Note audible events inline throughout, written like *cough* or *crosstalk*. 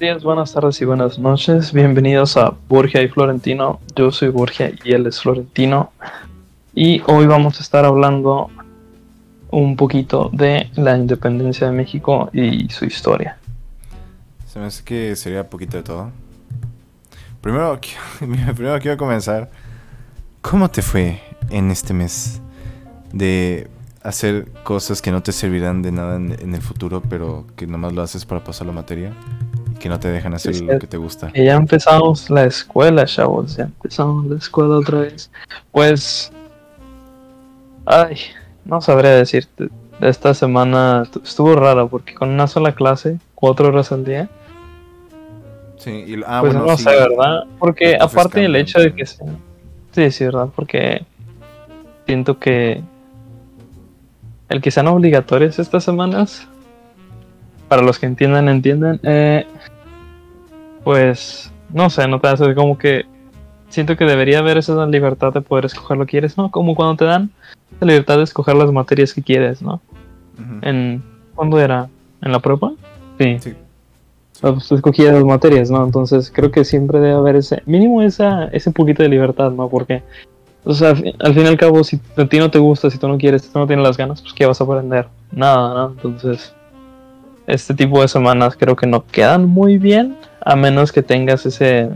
días, buenas tardes y buenas noches. Bienvenidos a Borgia y Florentino. Yo soy Borgia y él es Florentino. Y hoy vamos a estar hablando un poquito de la independencia de México y su historia. Se me hace que sería poquito de todo. Primero, *laughs* primero quiero comenzar. ¿Cómo te fue en este mes de hacer cosas que no te servirán de nada en, el futuro, pero que nomás lo haces para pasar la materia que no te dejan hacer lo que te gusta. ya empezamos la escuela, chavos, ya empezamos la escuela otra vez. Pues, ay, no sabría decirte. Esta semana estuvo rara porque con una sola clase, cuatro horas al día. Sí, y, ah, pues no sé, ¿verdad? Porque aparte del hecho de que sea... Sí, sí, ¿verdad? Porque siento que el que sean obligatorios estas semanas, para los que entiendan, entiendan, eh, pues no sé, no te hace como que siento que debería haber esa libertad de poder escoger lo que quieres, ¿no? Como cuando te dan la libertad de escoger las materias que quieres, ¿no? En ¿cuándo era? ¿En la prueba? Sí. sí. Pues escogías las materias, ¿no? Entonces creo que siempre debe haber ese mínimo esa ese poquito de libertad, ¿no? Porque o sea, al fin y al cabo, si a ti no te gusta, si tú no quieres, si tú no tienes las ganas, pues ¿qué vas a aprender? Nada, ¿no? Entonces, este tipo de semanas creo que no quedan muy bien, a menos que tengas ese,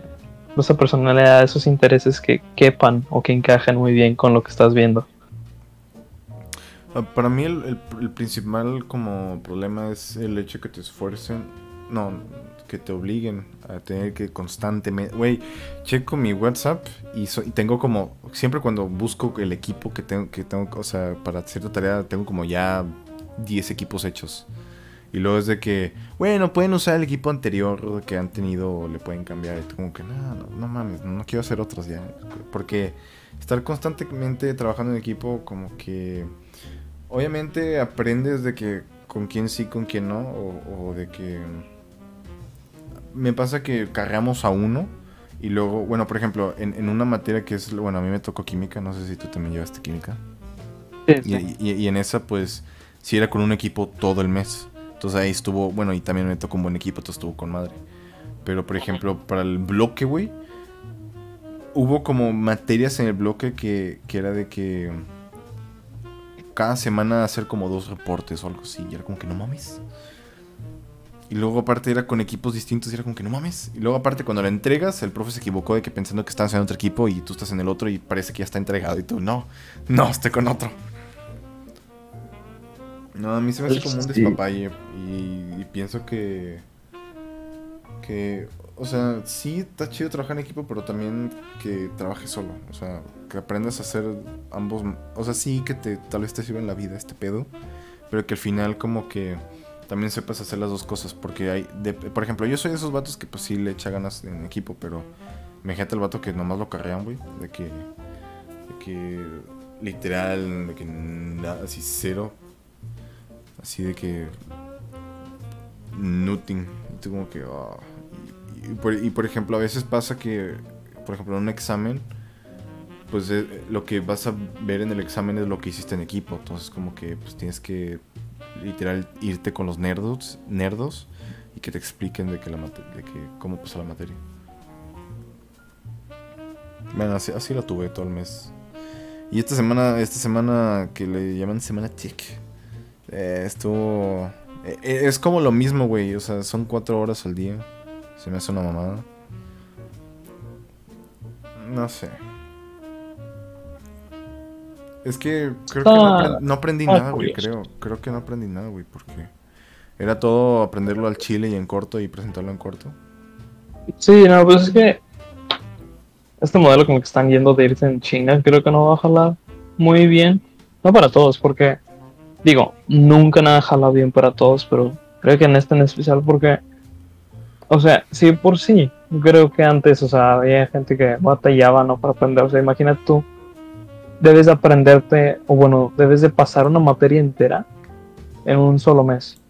esa personalidad, esos intereses que quepan o que encajen muy bien con lo que estás viendo. Ah, para mí el, principal como problema es el hecho que te esfuercen. No, que te obliguen a tener que constantemente, güey, checo mi WhatsApp y, tengo como, siempre cuando busco el equipo que tengo, que tengo, o sea, para cierta tarea, tengo como ya 10 equipos hechos. Y luego es de que, bueno, pueden usar el equipo anterior que han tenido o le pueden cambiar. Y como que, no, no, no mames, no quiero hacer otros ya. Porque estar constantemente trabajando en equipo, como que, obviamente aprendes de que con quién sí, con quién no, o de que me pasa que cargamos a uno y luego, bueno, por ejemplo, en, una materia que es, bueno, a mí me tocó química, no sé si tú también llevaste química. Y, en esa, pues, sí era con un equipo todo el mes. Entonces ahí estuvo, bueno, y también me tocó un buen equipo, entonces estuvo con madre. Pero, por ejemplo, para el bloque, güey, hubo como materias en el bloque que, que era de que cada semana hacer como dos reportes o algo así. Y era como que no mames. Y luego aparte era con equipos distintos y era como que no mames. Y luego aparte cuando la entregas, el profe se equivocó de que pensando que estabas en otro equipo y tú estás en el otro y parece que ya está entregado y tú no, no, estoy con otro. No, a mí se me hace como un despapalle y, pienso que... Que, o sea, sí está chido trabajar en equipo, pero también que trabajes solo. O sea, que aprendas a hacer ambos... O sea, sí que te, tal vez te sirva en la vida este pedo, pero que al final como que también sepas hacer las dos cosas. Porque hay, por ejemplo, yo soy de esos vatos que pues sí le echa ganas en equipo, pero me gente el vato que nomás lo carrean, güey. De que, de que literal, de que nada, así cero. Así de que nothing. Y como que... Ah, y, por, ejemplo, a veces pasa que, por ejemplo, en un examen, pues eh, lo que vas a ver en el examen es lo que hiciste en equipo. Entonces como que pues tienes que literal irte con los nerdos, nerdos y que te expliquen de que la de que cómo pasó la materia. Bueno, así, así la tuve todo el mes. Y esta semana, esta semana que le llaman semana tic, eh, estuvo... Eh, eh, es como lo mismo, güey. O sea, son cuatro horas al día. Se me hace una mamada. No sé. Es que creo que no, aprendí, nada, güey, creo. Creo que no aprendí nada, güey, porque era todo aprenderlo al chile y en corto y presentarlo en corto. Sí, no, pues es que este modelo como que están yendo de irse en China, creo que no va a jalar muy bien. No para todos, porque digo, nunca nada jala bien para todos, pero creo que en este en especial porque, o sea, sí por sí, creo que antes, o sea, había gente que batallaba, ¿no? Para aprender, o sea, imagínate tú debes de aprenderte, o bueno, debes de pasar una materia entera en un solo mes.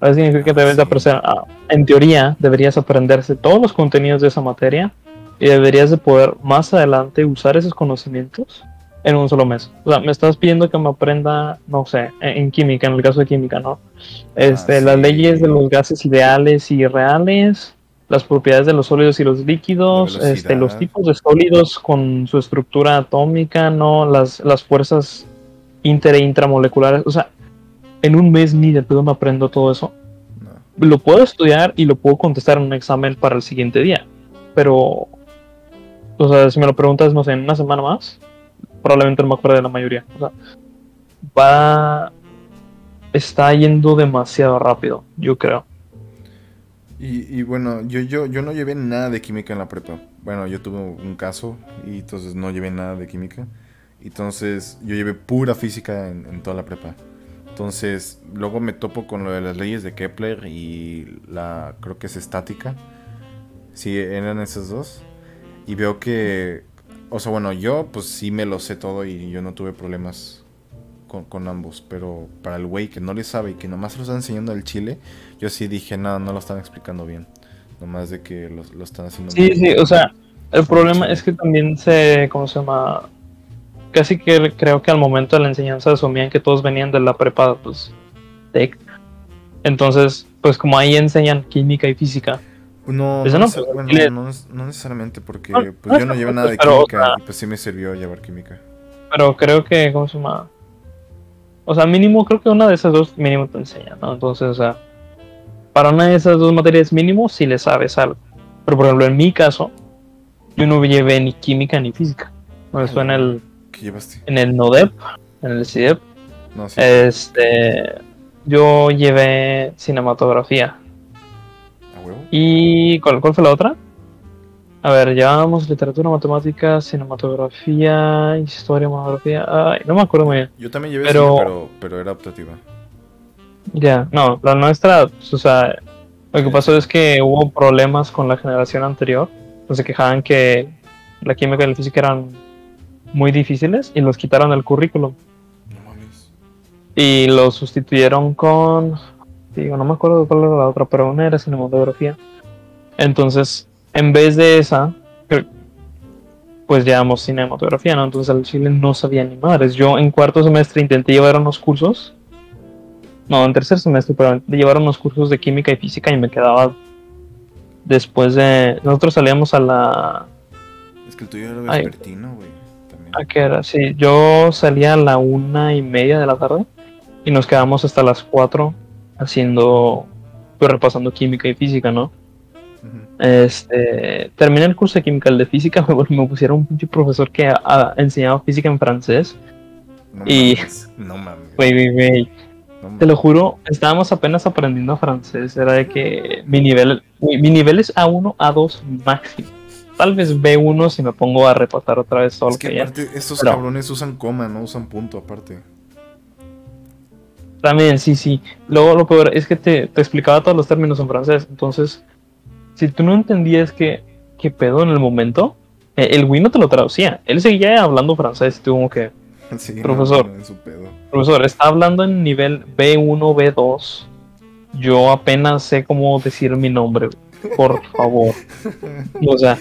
Eso significa que debes de aprender, ah, en teoría, deberías aprenderse todos los contenidos de esa materia y deberías de poder más adelante usar esos conocimientos en un solo mes. O sea, me estás pidiendo que me aprenda, no sé, en, química, en el caso de química, ¿no? Este, ah, las leyes de los gases ideales y reales las propiedades de los sólidos y los líquidos, este, los tipos de sólidos con su estructura atómica, ¿no? Las, las fuerzas inter e intramoleculares. O sea, en un mes ni de pedo me aprendo todo eso. No. Lo puedo estudiar y lo puedo contestar en un examen para el siguiente día. Pero, o sea, si me lo preguntas, no sé, en una semana más, probablemente no me acuerdo de la mayoría. O sea, va. Está yendo demasiado rápido, yo creo. Y, y bueno, yo, yo, yo no llevé nada de química en la prepa. Bueno, yo tuve un caso y entonces no llevé nada de química. Entonces yo llevé pura física en, en toda la prepa. Entonces luego me topo con lo de las leyes de Kepler y la creo que es estática. Sí, eran esas dos. Y veo que, o sea, bueno, yo pues sí me lo sé todo y yo no tuve problemas con, con ambos. Pero para el güey que no le sabe y que nomás se lo está enseñando al chile, yo sí dije, no, no lo están explicando bien. Nomás de que lo, lo están haciendo Sí, mal. sí, o sea, el problema es que también se, ¿cómo se llama? Casi que creo que al momento de la enseñanza asumían que todos venían de la prepa, pues, tech. Entonces, pues como ahí enseñan química y física. No, no, pues, bueno, le- no, no necesariamente porque No, pues no yo no llevo nada de química sea- y pues sí me sirvió llevar química. Pero creo que, ¿cómo se llama? O sea, mínimo, creo que una de esas dos mínimo te enseña, ¿no? Entonces, o sea, para una de esas dos materias mínimo si le sabes algo. Pero por ejemplo, en mi caso, yo no llevé ni química ni física. No, Eso en el, ¿Qué llevaste? en el NODEP, en el CIDEP. No, sí. Este, yo llevé cinematografía. ¿Y cuál, cuál fue la otra? A ver, llevábamos literatura, matemáticas, cinematografía, historia, monografía. Ay, no me acuerdo muy bien. Yo también llevé pero- cine, pero, pero era optativa. Ya, no, la nuestra, pues, o sea, lo que pasó es que hubo problemas con la generación anterior. Pues se quejaban que la química y la física eran muy difíciles y los quitaron del currículum. No mames. Y lo sustituyeron con. Digo, no me acuerdo cuál era la otra, pero una era cinematografía. Entonces, en vez de esa, pues llevamos cinematografía, ¿no? Entonces al chile no sabía ni madres. Yo en cuarto semestre intenté llevar unos cursos. No, en tercer semestre, pero llevar unos cursos de química y física y me quedaba después de. Nosotros salíamos a la. Es que el tuyo era vespertino, güey. ¿A qué era? Sí, yo salía a la una y media de la tarde y nos quedamos hasta las cuatro haciendo, pues repasando química y física, ¿no? Este, terminé el curso de química, el de física, *laughs* me, me pusieron un profesor que ah, enseñaba física en francés. No Y- mames. *laughs* No mames. Te lo juro, estábamos apenas aprendiendo francés, era de que *laughs* mi nivel, mi nivel es A1, A2 máximo. Tal vez B1 si me pongo a repasar otra vez todo Es lo que que ya. estos Pero- cabrones usan coma, no usan punto aparte. También, sí, sí. Luego lo peor es que te, te explicaba todos los términos en francés. Entonces, si tú no entendías qué, qué pedo en el momento, eh, el güey no te lo traducía. Él seguía hablando francés. Tú como que, *laughs* Sí, Profesor. no, pedo. profesor, está hablando en nivel B1, B2. Yo apenas sé cómo decir mi nombre. Por *laughs* favor. O sea,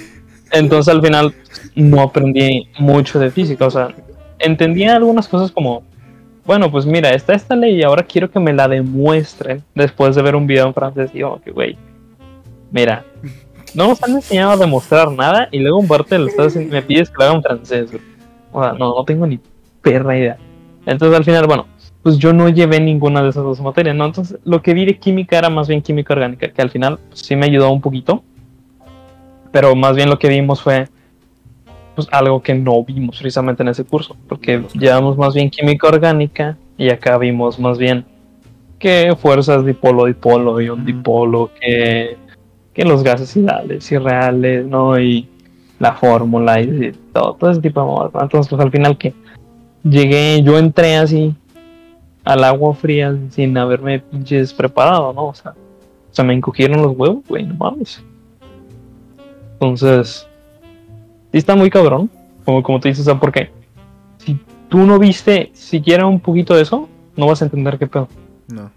entonces al final no aprendí mucho de física. O sea, entendía algunas cosas como, bueno, pues mira, está esta ley y ahora quiero que me la demuestren después de ver un video en francés. Y yo, que güey, mira, no nos han enseñado a demostrar nada y luego en parte lo estás- me pides que lo haga en francés. O sea, no, no tengo ni perra idea. Entonces al final, bueno, pues yo no llevé ninguna de esas dos materias, ¿no? Entonces lo que vi de química era más bien química orgánica, que al final pues, sí me ayudó un poquito, pero más bien lo que vimos fue pues algo que no vimos precisamente en ese curso, porque llevamos más bien química orgánica y acá vimos más bien que fuerzas dipolo, dipolo, ion Ujú. dipolo, que, que los gases ideales y reales, ¿no? Y la fórmula y, y todo, todo ese tipo de ¿no? Entonces, pues al final que llegué, yo entré así al agua fría sin haberme pinches preparado, ¿no? O sea, o sea, me encogieron los huevos, güey, no mames. Entonces, está muy cabrón, como, como te dices, o sea, porque si tú no viste siquiera un poquito de eso, no vas a entender qué pedo. No.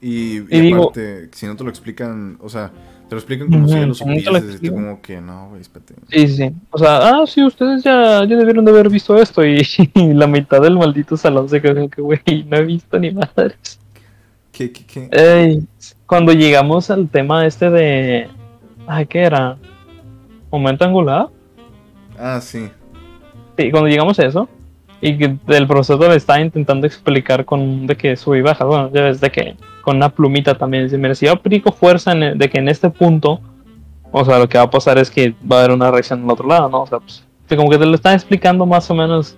Y, y Y digo- aparte, si no te lo explican, o sea, te lo explican como si ya lo supieses. y como que no, güey, espérate. Sí, sí. O sea, ah, sí, ustedes ya, ya debieron de haber visto esto y, *laughs* la mitad del maldito salón se quedó que, güey, no he visto ni madres. ¿Qué, qué, qué? Ey, cuando llegamos al tema este de, Ay, ¿qué era? ¿Momento angular? Ah, sí. Sí, cuando llegamos a eso, y que el profesor le está intentando explicar con de que sube y baja, bueno, ya ves, de que con una plumita también, dice, mira, si yo aplico fuerza en, de que en este punto, o sea, lo que va a pasar es que va a haber una reacción en el otro lado, ¿no? O sea, pues, como que te lo están explicando más o menos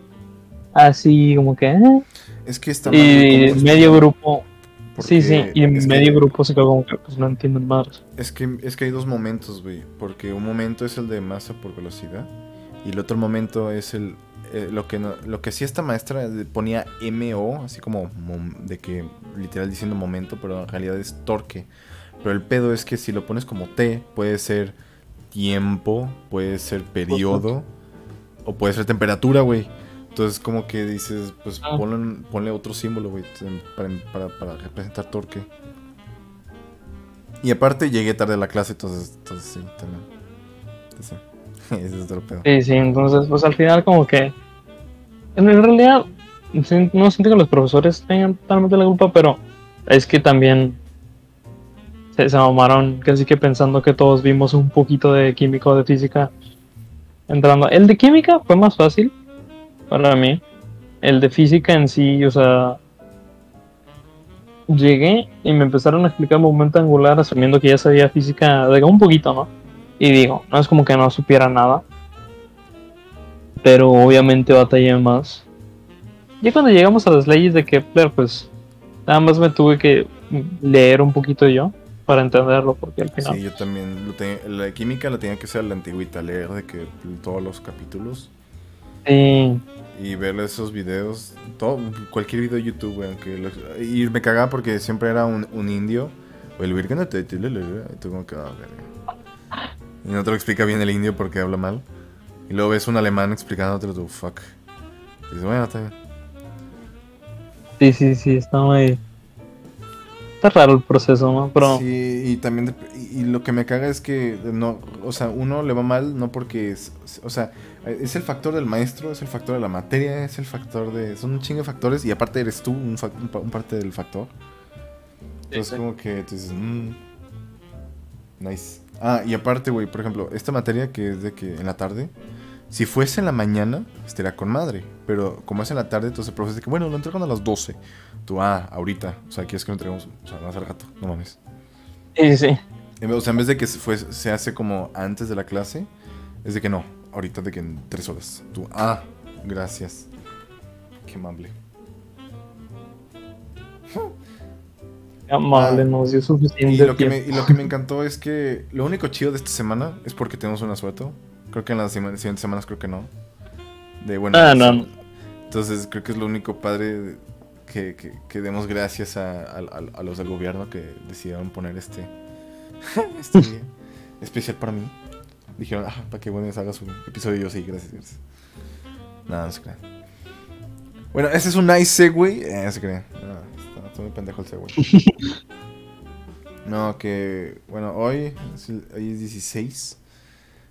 así, como que... eh. Es que está Y ¿cómo medio grupo, sí, sí, y que- medio grupo se quedó como que pues no entienden más. Es que, es que hay dos momentos, güey. Porque un momento es el de masa por velocidad. Y el otro momento es el. eh, lo que no- lo que sí esta maestra ponía MO, así como de que literal diciendo momento, pero en realidad es torque. Pero el pedo es que si lo pones como T, puede ser tiempo, puede ser periodo, o puede ser temperatura, güey. Entonces, como que dices, pues Ah. ponle, ponle otro símbolo, güey, para, para, para representar torque. Y aparte llegué tarde a la clase, entonces, entonces sí, también. Entonces, sí. *laughs* Es otro. Sí, sí, entonces pues al final como que en realidad no siento que los profesores tengan totalmente la culpa, pero es que también se, se casi que pensando que todos vimos un poquito de química o de física entrando. El de química fue más fácil para mí. El de física en sí, o sea, llegué y me empezaron a explicar momento angular asumiendo que ya sabía física de un poquito, ¿no? Y digo, no es como que no supiera nada. Pero obviamente batallé más. Ya cuando llegamos a las leyes de Kepler, pues nada más me tuve que leer un poquito yo para entenderlo, porque al final. Sí, yo también. Lo la química la tenía que ser la antigüita, leer de que todos los capítulos Sí, y ver esos videos. Todo, cualquier video de YouTube, güey. aunque lo- y me cagaba porque siempre era un, un indio. O el virgen de te- le- le- le- y tú como que, ah. Y no te lo explica bien el indio porque habla mal. Y luego ves un alemán explicándote tú, fuck. Y dices, bueno, está bien. sí, sí, sí, está muy. Está raro el proceso, ¿no? Pero. Sí, y también, dep- y, lo que me caga es que, no, o sea, uno le va mal no porque, es, o sea, es el factor del maestro, es el factor de la materia, es el factor de, son un chingo de factores y aparte eres tú un, fac- un pa- un parte del factor. Entonces sí. como que tú dices, "Mm, nice. Ah, y aparte, güey, por ejemplo, esta materia que es de que en la tarde, si fuese en la mañana, estaría con madre. Pero como es en la tarde, entonces el profesor dice que, bueno, lo entregan a las 12. Tú, ah, ahorita. O sea, quieres que lo entregamos, o sea, más al rato, no mames. Sí, sí. O sea, en vez de que se, fue- se hace como antes de la clase, es de que no, ahorita de que en tres horas. Tú, ah, gracias. Qué amable. Amable, Ah. nos dio suficiente Y lo, que me, y lo que me encantó es que lo único chido de esta semana es porque tenemos un asueto. Creo que en las sema- siguientes semanas creo que no. De bueno. Ah, no. Entonces creo que es lo único padre que, que, que demos gracias a, a- a- los del gobierno que decidieron poner este, *laughs* este *laughs* especial para mí. Dijeron, ah, para que bueno haga su episodio. Yo, sí, gracias, gracias. Nada, no se crean. Bueno, ese es un nice segue. Eh, no se crean. Muy pendejo el segue. *laughs* no, que, bueno, hoy, es hoy es 16.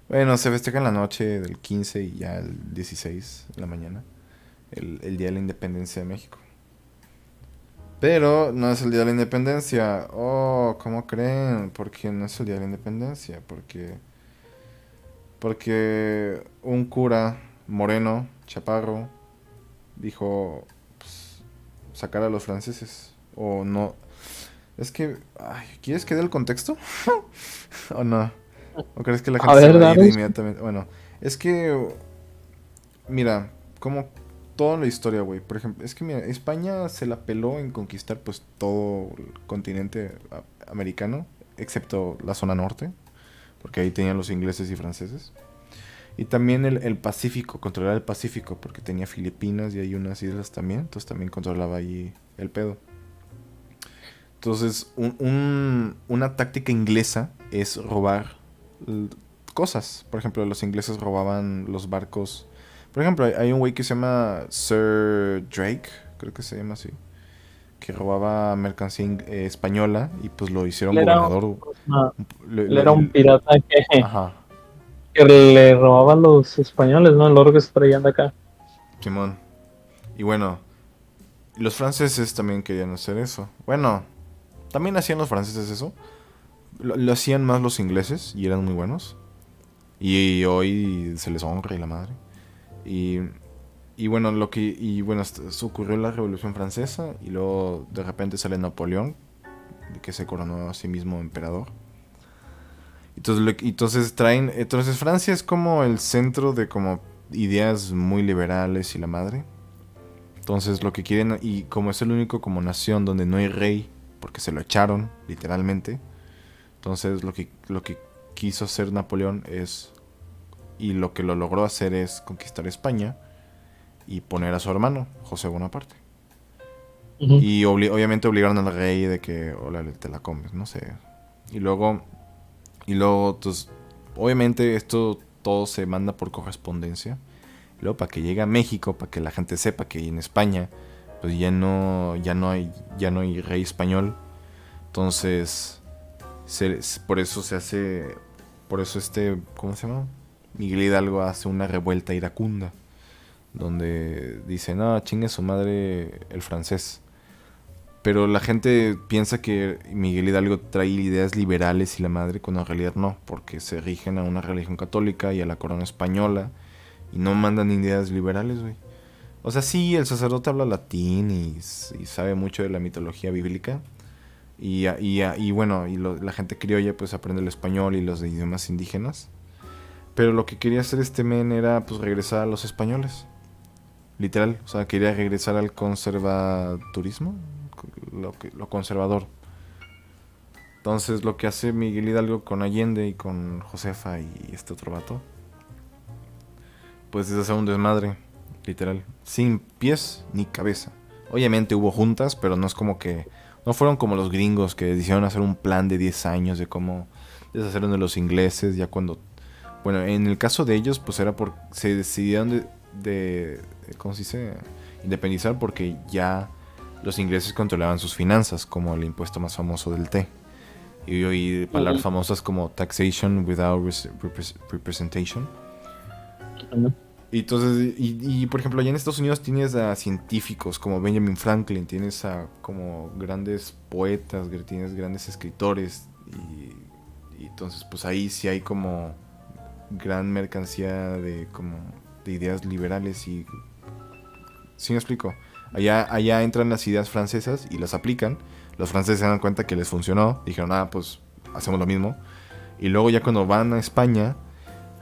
Bueno, se festeja en la noche del 15 y ya el 16 en la mañana. El, el Día de la Independencia de México. Pero no es el Día de la Independencia. Oh, ¿cómo creen? Porque no es el Día de la Independencia. Porque. Porque un cura moreno, chaparro, dijo pues, sacar a los franceses. O no. Es que. ay, ¿Quieres que dé el contexto? *laughs* ¿O no? ¿O crees que la A gente se va a ir inmediatamente? Bueno, es que. Mira, como toda la historia, güey. Por ejemplo, es que mira, España se la peló en conquistar pues todo el continente americano, excepto la zona norte, porque ahí tenían los ingleses y franceses. Y también el, el Pacífico, controlar el Pacífico, porque tenía Filipinas y hay unas islas también, entonces también controlaba ahí el pedo. Entonces, un- un- una táctica inglesa es robar cosas. Por ejemplo, los ingleses robaban los barcos. Por ejemplo, hay, hay un güey que se llama Sir Drake, creo que se llama así, que robaba mercancía eh, española y pues lo hicieron un- gobernador. Ah, Le- le- era un pirata que, Ajá, que le robaba a los españoles, ¿no? El oro que se traían de acá. Simón. Y bueno, los franceses también querían hacer eso. Bueno, también hacían los franceses eso, lo, hacían más los ingleses y eran muy buenos. Y hoy se les honra y la madre. Y, bueno, lo que y bueno, ocurrió la Revolución Francesa y luego de repente sale Napoleón, que se coronó a sí mismo emperador. Entonces, entonces traen, entonces Francia es como el centro de como ideas muy liberales y la madre. Entonces lo que quieren, y como es el único como nación donde no hay rey, porque se lo echaron, literalmente. Entonces lo que, lo que quiso hacer Napoleón es, y lo que lo logró hacer es conquistar España y poner a su hermano, José Bonaparte. Y obviamente obligaron al rey de que, hola, te la comes, no sé. Y luego y luego, pues, obviamente esto todo se manda por correspondencia. luego para que llegue a México, para que la gente sepa que en España, pues ya no, ya no hay, ya no hay rey español. Entonces, por eso se hace, por eso este, ¿cómo se llama? Miguel Hidalgo hace una revuelta iracunda, donde dice, no, chingue su madre el francés. Pero la gente piensa que Miguel Hidalgo trae ideas liberales y la madre, cuando en realidad no, porque se rigen a una religión católica y a la corona española y no mandan ideas liberales, güey. O sea, sí, el sacerdote habla latín y, sabe mucho de la mitología bíblica. Y, y bueno, y la gente criolla pues aprende el español y los idiomas indígenas. Pero lo que quería hacer este men era pues regresar a los españoles. Literal, o sea, quería regresar al conservaturismo, lo, lo conservador. Entonces lo que hace Miguel Hidalgo con Allende y con Josefa y este otro vato, pues es hacer un desmadre, literal, sin pies ni cabeza. Obviamente hubo juntas, pero no es como que... No fueron como los gringos que decidieron hacer un plan de 10 años de cómo deshacer de los ingleses, ya cuando... Bueno, en el caso de ellos, pues era porque se decidieron de, de ¿cómo se dice? Independizar porque ya los ingleses controlaban sus finanzas, como el impuesto más famoso del té. Y oí palabras famosas como taxation without representation. Y entonces, y, por ejemplo, allá en Estados Unidos tienes a científicos como Benjamin Franklin, tienes a como grandes poetas, tienes grandes escritores, y, y entonces pues ahí sí hay como gran mercancía de como de ideas liberales y ¿sí me explico? Allá, allá entran las ideas francesas y las aplican. Los franceses se dan cuenta que les funcionó. Dijeron, ah, pues hacemos lo mismo. Y luego ya cuando van a España,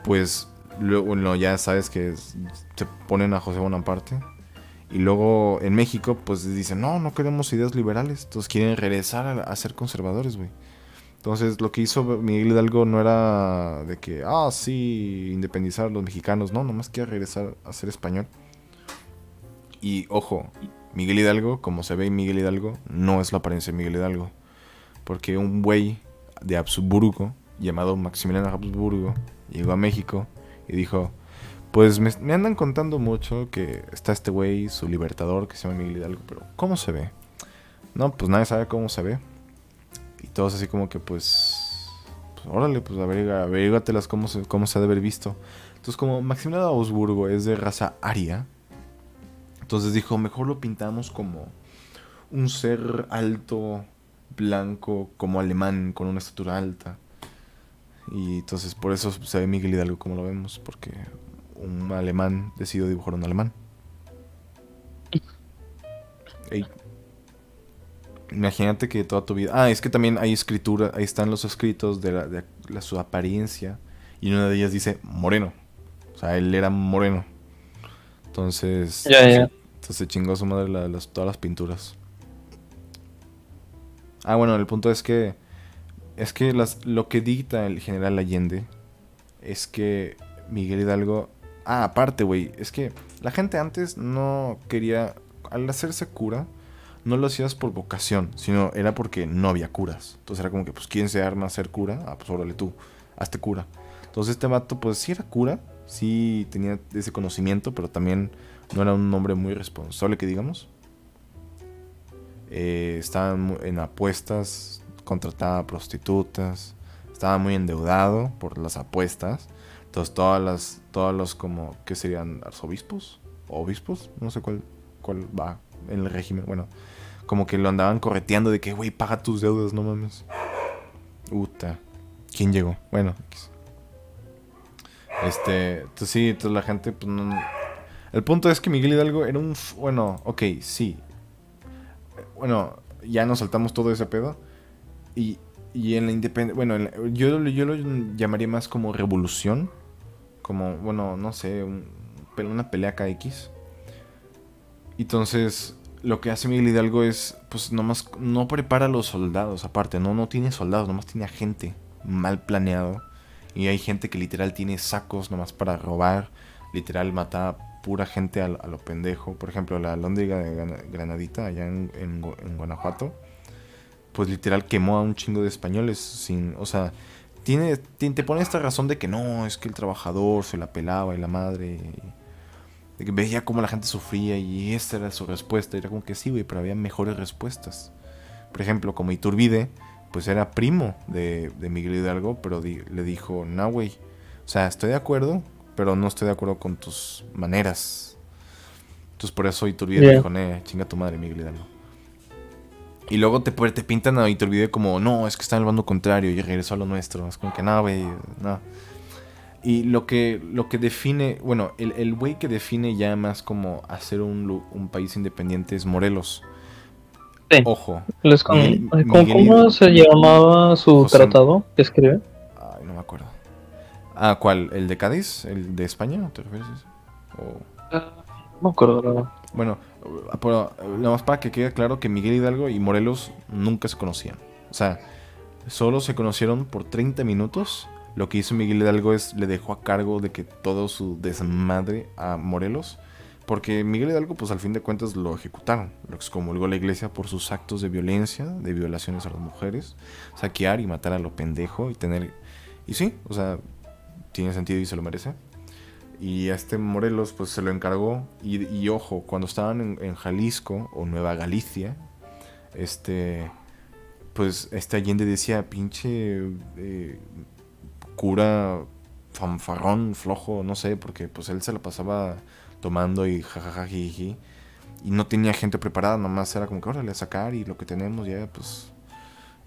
pues luego ya sabes que se ponen a José Bonaparte. Y luego en México, pues dicen, no, no queremos ideas liberales. Entonces quieren regresar a, ser conservadores, güey. Entonces lo que hizo Miguel Hidalgo no era de que, ah, sí, independizar a los mexicanos. No, nomás quiere regresar a ser español. Y ojo, Miguel Hidalgo, como se ve en Miguel Hidalgo, no es la apariencia de Miguel Hidalgo. Porque un güey de Habsburgo, llamado Maximiliano Habsburgo, llegó a México y dijo, pues me, andan contando mucho que está este güey, su libertador, que se llama Miguel Hidalgo, pero ¿cómo se ve? No, pues nadie sabe cómo se ve. Y todos así como que pues, pues órale, pues averígatelas cómo se, cómo se ha de haber visto. Entonces como Maximiliano Habsburgo es de raza aria, entonces dijo, mejor lo pintamos como un ser alto, blanco, como alemán, con una estatura alta. Y entonces por eso se ve Miguel Hidalgo como lo vemos, porque un alemán decidió dibujar un alemán. Imagínate que toda tu vida... Ah, es que también hay escritura, ahí están los escritos de, la, su apariencia. Y una de ellas dice moreno. O sea, él era moreno. Entonces... Ya, se chingó su madre todas las pinturas. Ah, bueno, el punto es que. Es que lo que dicta el general Allende es que Miguel Hidalgo. Ah, aparte, güey. Es que la gente antes no quería. Al hacerse cura, no lo hacías por vocación, sino era porque no había curas. Entonces era como que, pues, ¿quién se arma a ser cura? Ah, pues órale tú, hazte cura. Entonces este vato, pues sí era cura, sí tenía ese conocimiento, pero también no era un hombre muy responsable, que digamos. Eh, estaba en apuestas, contrataba prostitutas, estaba muy endeudado por las apuestas. Entonces todas las, todos los como, ¿qué serían? ¿Arzobispos? ¿Obispos? No sé cuál, cuál va en el régimen. Bueno, como que lo andaban correteando de que, güey, paga tus deudas, no mames. Uta. ¿Quién llegó? Bueno. Este, entonces sí, entonces la gente, pues no... El punto es que Miguel Hidalgo era un... Bueno, ok, sí. Bueno, ya nos saltamos todo ese pedo. Y, y en la independencia... Bueno, yo, yo lo llamaría más como revolución. Como, bueno, no sé, una pelea KX. Entonces, lo que hace Miguel Hidalgo es, pues nomás, no prepara a los soldados, aparte, no, no tiene soldados, nomás tiene a gente mal planeado. Y hay gente que literal tiene sacos nomás para robar, literal mata pura gente a, lo pendejo. Por ejemplo, la Lóndiga de Granadita, allá en, en, Guanajuato, pues literal quemó a un chingo de españoles sin, o sea, tiene, te, pone esta razón de que no, es que el trabajador se la pelaba y la madre veía cómo la gente sufría y esta era su respuesta. Era como que sí, güey, pero había mejores respuestas. Por ejemplo, como Iturbide, pues era primo de, Miguel Hidalgo, pero le dijo, no, güey. O sea, estoy de acuerdo, pero no estoy de acuerdo con tus maneras. Entonces por eso Iturbide dijo, eh, chinga tu madre, Miguel Hidalgo. Y luego te, te pintan a Iturbide como, no, es que está en el bando contrario y regresó a lo nuestro. Es como que, no, güey, no. Y lo que, lo que define, bueno, el güey que define ya más como hacer un, un país independiente es Morelos. Sí. Ojo. ¿Cómo se llamaba su tratado que escribe? Ay, no me acuerdo. Ah, ¿cuál? ¿El de Cádiz? ¿El de España? ¿Te refieres a eso? no me acuerdo, Bueno, pero nada más para que quede claro que Miguel Hidalgo y Morelos nunca se conocían. O sea, solo se conocieron por 30 minutos lo que hizo Miguel Hidalgo es le dejó a cargo de que todo su desmadre a Morelos. Porque Miguel Hidalgo, pues al fin de cuentas lo ejecutaron. Lo excomulgó la iglesia por sus actos de violencia, de violaciones a las mujeres, saquear y matar a lo pendejo y tener. Y sí, o sea, tiene sentido y se lo merece. Y a este Morelos, pues se lo encargó. Y, ojo, cuando estaban en, Jalisco o Nueva Galicia, este. Pues este Allende decía, pinche. Eh, cura fanfarrón, flojo, no sé, porque pues él se la pasaba tomando y jajaja, y no tenía gente preparada, nomás era como que órale a sacar y lo que tenemos ya, pues,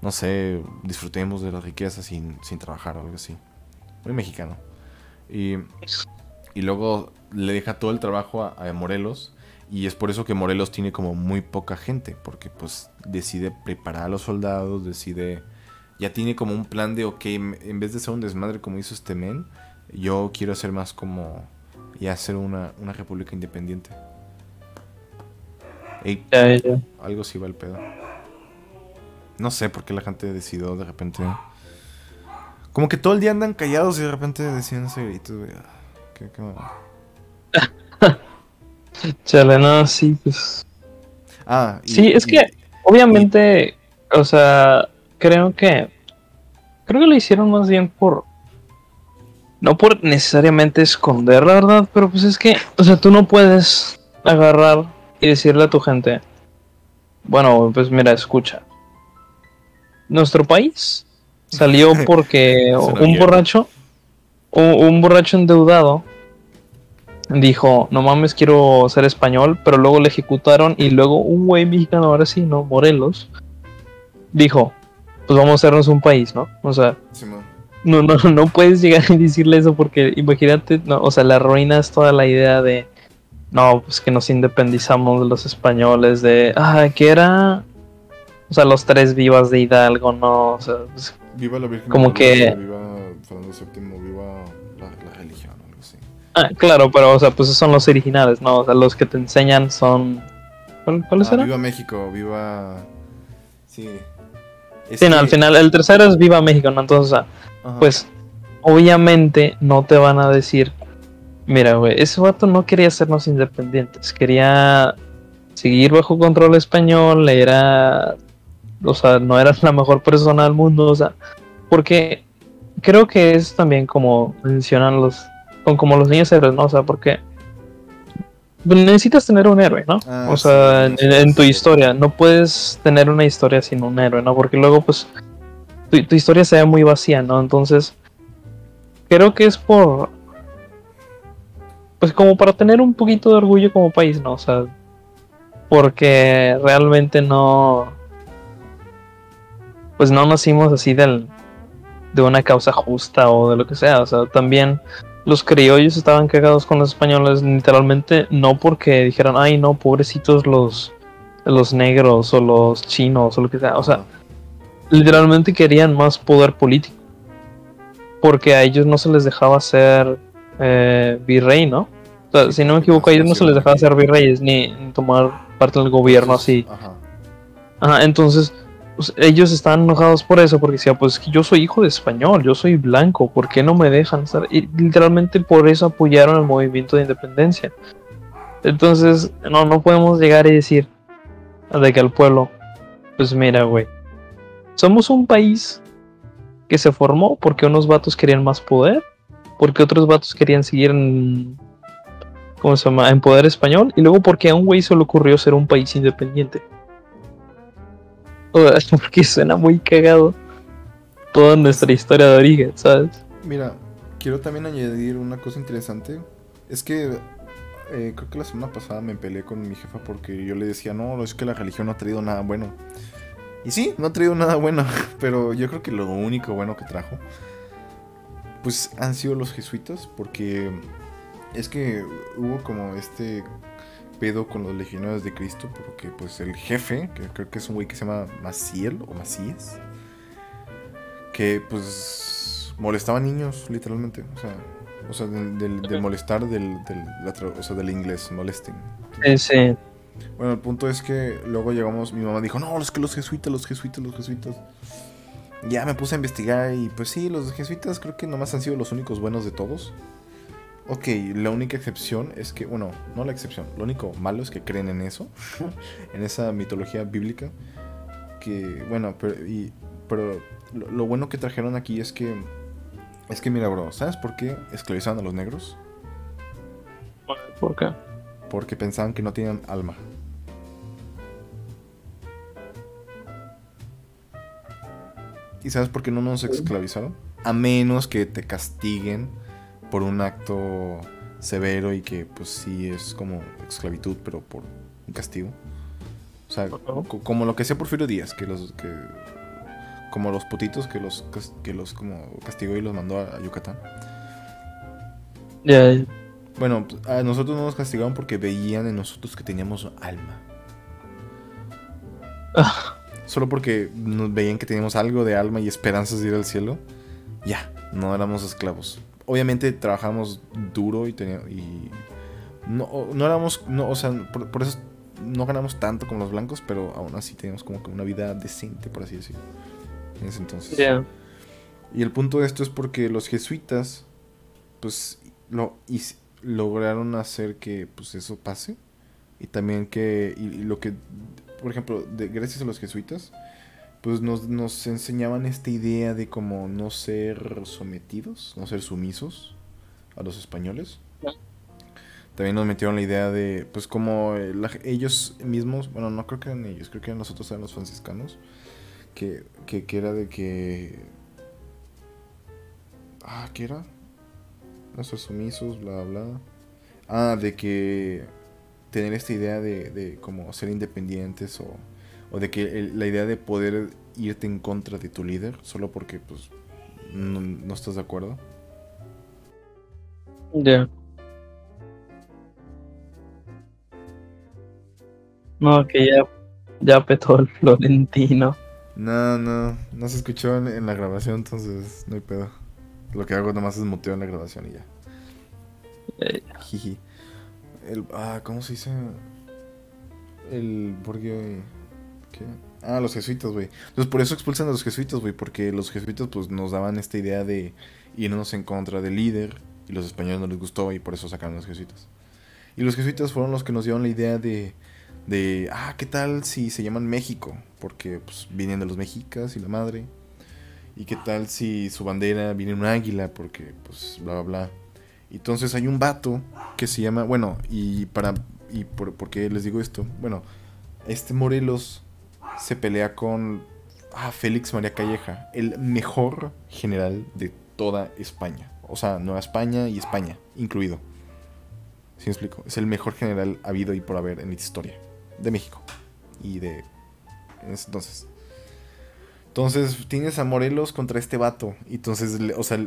no sé, disfrutemos de las riquezas sin, sin trabajar o algo así. Muy mexicano. Y, y luego le deja todo el trabajo a, a, Morelos y es por eso que Morelos tiene como muy poca gente, porque pues decide preparar a los soldados, decide ya tiene como un plan de, ok, en vez de ser un desmadre como hizo este men, yo quiero hacer más como, y hacer una, una república independiente. Algo sí va el pedo. No sé por qué la gente decidió de repente. Como que todo el día andan callados y de repente decían ese grito, ¿Qué, qué *laughs* Chale, no, sí, pues. Ah, sí, es que obviamente, o sea, creo que. Creo que lo hicieron más bien por. No por necesariamente esconder, la verdad, pero pues es que. O sea, tú no puedes agarrar y decirle a tu gente. Bueno, pues mira, escucha. Nuestro país *laughs* salió porque un borracho. Un, borracho endeudado dijo, no mames, quiero ser español, pero luego le ejecutaron y luego un güey mexicano, ahora sí, ¿no? Morelos, dijo, pues vamos a hacernos un país, ¿no? O sea, no, no, no puedes llegar y decirle eso porque imagínate, no, o sea, le arruinas toda la idea de, no, pues que nos independizamos de los españoles, de, ah, que era, o sea, los tres vivas de Hidalgo, ¿no? O sea, pues, viva la Virgen como que... Viva Fernando VII, Ah, *laughs* claro, pero, o sea, pues esos son los originales, ¿no? O sea, los que te enseñan son... ¿Cuáles ah, eran? Viva México, viva... Sí, sí, no, al final, el tercero es Viva México, ¿no? Entonces, pues, obviamente no te van a decir, mira, güey, ese vato no quería hacernos independientes, quería seguir bajo control español, era, o sea, no era la mejor persona del mundo, o sea, porque creo que es también como mencionan los, como los niños héroes, ¿no? O sea, porque necesitas tener un héroe, ¿no? Ah, o sea, en, tu historia, no puedes tener una historia sin un héroe, ¿no? Porque luego, pues, tu, historia se ve muy vacía, ¿no? Entonces, creo que es por, pues, como para tener un poquito de orgullo como país, ¿no? O sea, porque realmente no, pues, no nacimos así del, de una causa justa o de lo que sea. O sea, también los criollos estaban cagados con los españoles, literalmente, no porque dijeran, ay, no, pobrecitos los, los negros o los chinos o lo que sea. O sea, literalmente querían más poder político. Porque a ellos no se les dejaba ser eh, virrey, ¿no? O sea, si no me equivoco, a ellos no se les dejaba ser virreyes ni, ni tomar parte del gobierno así. Ajá. Ajá, entonces ellos estaban enojados por eso, porque decía, pues yo soy hijo de español, yo soy blanco, ¿por qué no me dejan estar? Y literalmente por eso apoyaron el movimiento de independencia. Entonces, no, no podemos llegar y decir de que al pueblo, pues mira, güey, somos un país que se formó porque unos vatos querían más poder, porque otros vatos querían seguir ¿cómo se llama? En poder español, y luego porque a un güey se le ocurrió ser un país independiente. Porque *laughs* suena muy cagado toda nuestra historia de origen, ¿sabes? Mira, quiero también añadir una cosa interesante. Es que eh, creo que la semana pasada me peleé con mi jefa porque yo le decía, no, es que la religión no ha traído nada bueno. Y sí, no ha traído nada bueno, *laughs* pero yo creo que lo único bueno que trajo, pues han sido los jesuitas, porque es que hubo como este pedo con los legionarios de Cristo, porque pues el jefe, que creo que es un güey que se llama Maciel o Macías, que pues molestaba a niños, literalmente, o sea, o sea del, del- del molestar del, del, la o sea, del inglés, molesting. Sí, sí. Bueno, el punto es que luego llegamos, mi mamá dijo, no, es que los jesuitas, los jesuitas, los jesuitas. Ya me puse a investigar y pues sí, los jesuitas creo que nomás han sido los únicos buenos de todos. Ok, la única excepción es que, bueno, no la excepción, lo único malo es que creen en eso, *laughs* en esa mitología bíblica. Que, bueno, pero, y, pero lo, lo bueno que trajeron aquí es que, es que mira, bro, ¿sabes por qué esclavizaban a los negros? ¿Por qué? Porque pensaban que no tenían alma. ¿Y sabes por qué no nos esclavizaron? A menos que te castiguen por un acto severo y que pues sí es como esclavitud, pero por un castigo. O sea, como lo que hacía Porfirio Díaz, que los que como los putitos que los que los como castigó y los mandó a, a Yucatán. Ya, ya. Bueno, a nosotros no nos castigaron porque veían en nosotros que teníamos alma. Ah. Solo porque nos veían que teníamos algo de alma y esperanzas de ir al cielo. Ya, no éramos esclavos. Obviamente trabajamos duro y teníamos, y no, no éramos, no, o sea, por, por eso no ganamos tanto como los blancos, pero aún así teníamos como que una vida decente, por así decirlo. En ese entonces. Y el punto de esto es porque los jesuitas, pues, lo his- lograron hacer que, pues, eso pase. Y también que, y, y lo que, por ejemplo, de, gracias a los jesuitas, pues nos, nos enseñaban esta idea de como no ser sometidos, no ser sumisos a los españoles. También nos metieron la idea de, pues como eh, la- ellos mismos, bueno, no creo que eran ellos, creo que eran nosotros, eran los franciscanos, que, que, que era de que... Ah, ¿qué era? No ser sumisos, bla, bla. Ah, de que tener esta idea de, de como ser independientes o, o de que el- la idea de poder irte en contra de tu líder solo porque pues no, no estás de acuerdo. Ya. No, que ya, ya petó el Florentino. No, no, no se escuchó en, en la grabación, entonces no hay pedo. Lo que hago nomás es muteo en la grabación y ya. Eh, Jiji. El, ah, ¿cómo se dice? El porque Ah, los jesuitas, güey. Entonces por eso expulsan a los jesuitas, güey, porque los jesuitas pues nos daban esta idea de irnos en contra del líder y los españoles no les gustó y por eso sacaron a los jesuitas. Y los jesuitas fueron los que nos dieron la idea de de ah, ¿qué tal si se llaman México? Porque pues vienen de los mexicas y la madre. ¿Y qué tal si su bandera viene un águila? Porque pues bla bla bla. Entonces hay un vato que se llama, bueno, y para y por, por qué les digo esto? Bueno, este Morelos se pelea con ah, Félix María Calleja, el mejor general de toda España. O sea, Nueva España y España, incluido. ¿Sí me explico? Es el mejor general habido y por haber en la historia de México y de entonces. Entonces tienes a Morelos contra este vato. Y entonces, o sea,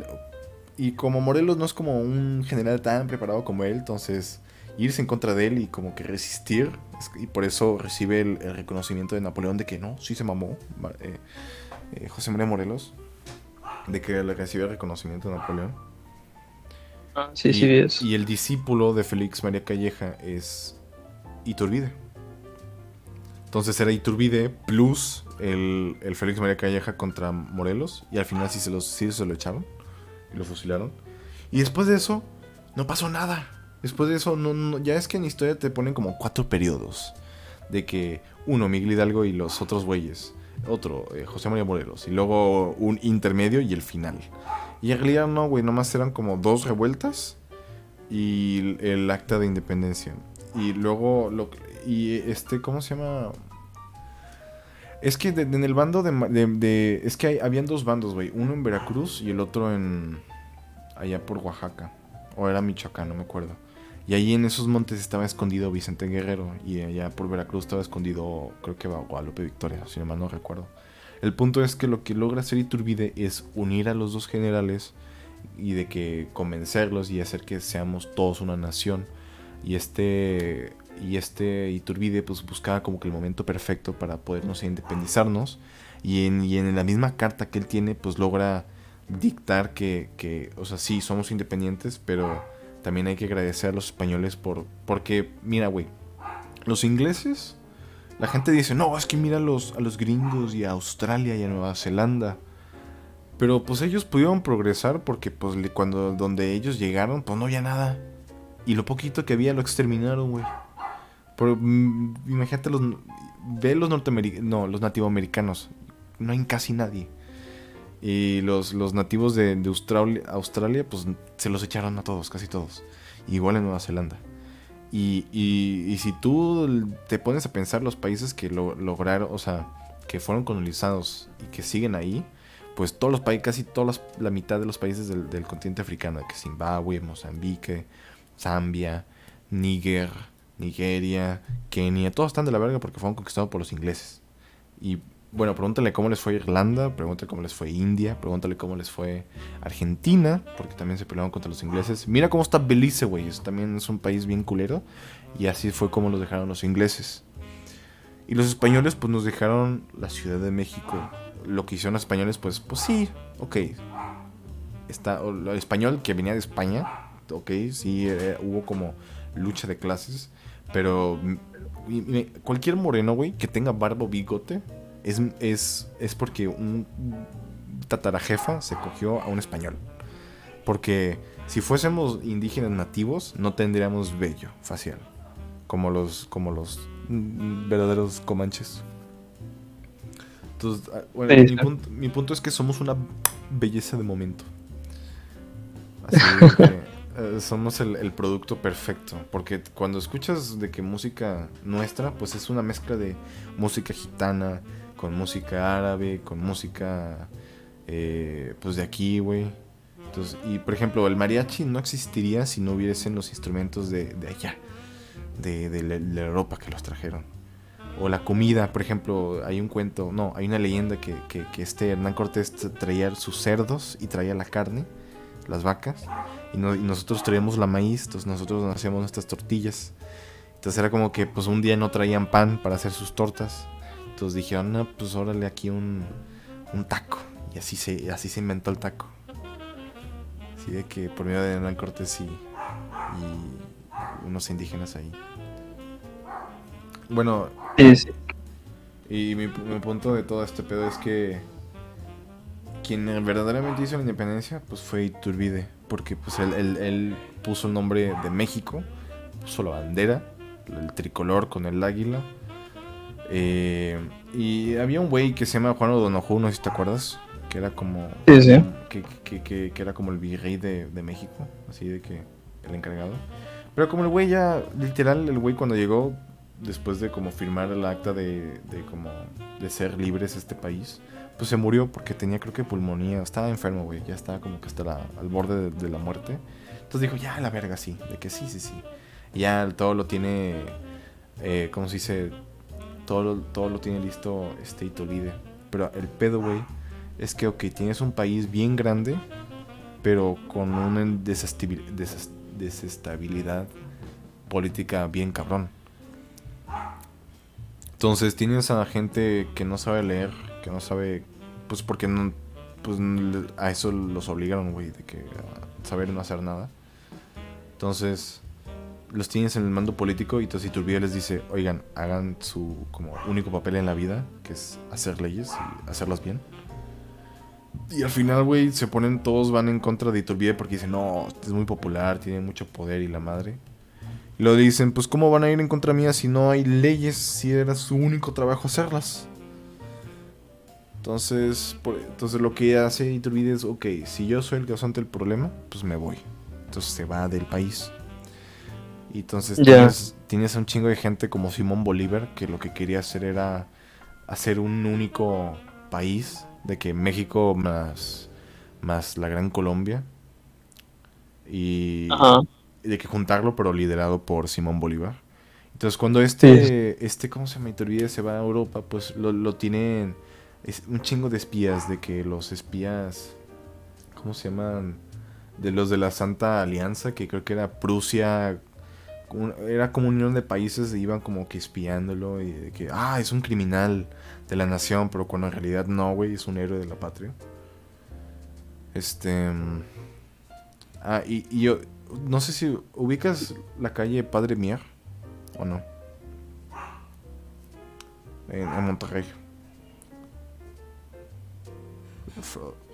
y como Morelos no es como un general tan preparado como él, entonces irse en contra de él y como que resistir. Y por eso recibe el, reconocimiento de Napoleón de que no, sí se mamó. Eh, eh, José María Morelos. De que le recibe el reconocimiento de Napoleón. Ah, sí, sí, es. Y el discípulo de Félix María Calleja es Iturbide. Entonces era Iturbide plus el, el Félix María Calleja contra Morelos. Y al final sí se, los, sí se lo echaron. Y lo fusilaron. Y después de eso, no pasó nada. Después de eso, no, ya es que en historia te ponen como cuatro periodos. De que uno, Miguel Hidalgo y los otros güeyes. Otro, eh, José María Morelos. Y luego un intermedio y el final. Y en realidad no, güey, nomás eran como dos revueltas y el, acta de independencia. Y luego, lo, y este, ¿cómo se llama? Es que en el bando de, Es que habían dos bandos, güey. Uno en Veracruz y el otro en... Allá por Oaxaca. O era Michoacán, no me acuerdo. Y ahí en esos montes estaba escondido Vicente Guerrero. Y allá por Veracruz estaba escondido, creo que Guadalupe Victoria, si no mal no recuerdo. El punto es que lo que logra hacer Iturbide es unir a los dos generales y de que convencerlos y hacer que seamos todos una nación. Y este y este Iturbide pues buscaba como que el momento perfecto para podernos independizarnos y en, y en la misma carta que él tiene pues logra dictar que, que, o sea, sí, somos independientes, pero también hay que agradecer a los españoles por, porque, mira, güey, los ingleses, la gente dice, no, es que mira a los, a los gringos y a Australia y a Nueva Zelanda. Pero pues ellos pudieron progresar porque pues cuando donde ellos llegaron pues no había nada. Y lo poquito que había lo exterminaron, güey. Pero mm, imagínate los ve los norteamericanos, no, los nativoamericanos. No hay casi nadie. Y los, los nativos de, Australia, Australia, pues se los echaron a todos, casi todos. Igual en Nueva Zelanda. Y, y, si tú te pones a pensar los países que lo, lograron, o sea, que fueron colonizados y que siguen ahí, pues todos los países, casi toda la mitad de los países del, del continente africano, que Zimbabue, Mozambique, Zambia, Níger, Nigeria, Kenia, todos están de la verga porque fueron conquistados por los ingleses. Y bueno, pregúntale cómo les fue Irlanda, pregúntale cómo les fue India, pregúntale cómo les fue Argentina, porque también se pelearon contra los ingleses. Mira cómo está Belice, güey, también es un país bien culero. Y así fue como los dejaron los ingleses. Y los españoles, pues nos dejaron la Ciudad de México. Lo que hicieron los españoles, pues, pues sí, ok. Está, el español que venía de España, ok, sí, eh, hubo como lucha de clases pero cualquier moreno, güey, que tenga barba o bigote, es, es, es porque un tatarajefa se cogió a un español. Porque si fuésemos indígenas nativos, no tendríamos vello facial. Como los, como los verdaderos comanches. Entonces, ah, bueno, mi, punto, mi punto es que somos una belleza de momento. Así *laughs* que eh, somos el, producto perfecto. Porque cuando escuchas de que música nuestra, pues es una mezcla de música gitana, con música árabe, con música eh, pues de aquí, güey. y por ejemplo, el mariachi no existiría si no hubiesen los instrumentos de, allá, de, la, Europa que los trajeron. O la comida, por ejemplo, hay un cuento, no, hay una leyenda que, que, que este Hernán Cortés traía sus cerdos y traía la carne, las vacas y, nosotros traíamos la maíz, entonces nosotros hacíamos nuestras tortillas. Entonces era como que pues un día no traían pan para hacer sus tortas. Entonces dijeron, no, pues órale aquí un, un taco. Y así se, así se inventó el taco. Así de que por medio de Hernán Cortés y, y unos indígenas ahí. Bueno. Y mi, mi punto de todo este pedo es que quien verdaderamente hizo la independencia pues fue Iturbide porque pues él, puso el nombre de México, puso la bandera, el tricolor con el águila. Eh, y había un güey que se llama Juan O'Donoghue, no sé si te acuerdas, que era como... Que, era como el virrey de, México, así de que el encargado. Pero como el güey ya, literal, el güey cuando llegó, después de como firmar el acta de, de como de ser libres este país, pues se murió porque tenía creo que pulmonía, estaba enfermo, güey, ya estaba como que hasta al borde de, la muerte. Entonces dijo, ya la verga, sí, de que sí, sí, sí. Y ya todo lo tiene, eh, ¿cómo se dice? Todo, todo lo tiene listo este Iturbide. Pero el pedo, güey, es que, ok, tienes un país bien grande, pero con una desestabilidad política bien cabrón. Entonces tienes a gente que no sabe leer, que no sabe, pues porque no, pues a eso los obligaron, güey, de que a saber no hacer nada. Entonces los tienes en el mando político y entonces Iturbide les dice, oigan, hagan su como único papel en la vida, que es hacer leyes y hacerlas bien. Y al final, güey, se ponen, todos van en contra de Iturbide porque dicen, no, es muy popular, tiene mucho poder y la madre. Y lo dicen, pues ¿cómo van a ir en contra mía si no hay leyes, si era su único trabajo hacerlas? Entonces, entonces lo que hace Iturbide es, ok, si yo soy el causante del problema, pues me voy. Entonces se va del país. Y entonces tienes, tienes, un chingo de gente como Simón Bolívar, que lo que quería hacer era hacer un único país, de que México más, más la Gran Colombia. Y, de que juntarlo, pero liderado por Simón Bolívar. Entonces cuando este, este ¿cómo se me olvida? Se va a Europa, pues lo, lo tienen es un chingo de espías, de que los espías, ¿cómo se llaman? De los de la Santa Alianza, que creo que era Prusia, era como unión de países, iban como que espiándolo y de que, ah, es un criminal de la nación, pero cuando en realidad no, güey, es un héroe de la patria. Este... Ah, y, yo, no sé si ubicas la calle Padre Mier o no. En Monterrey.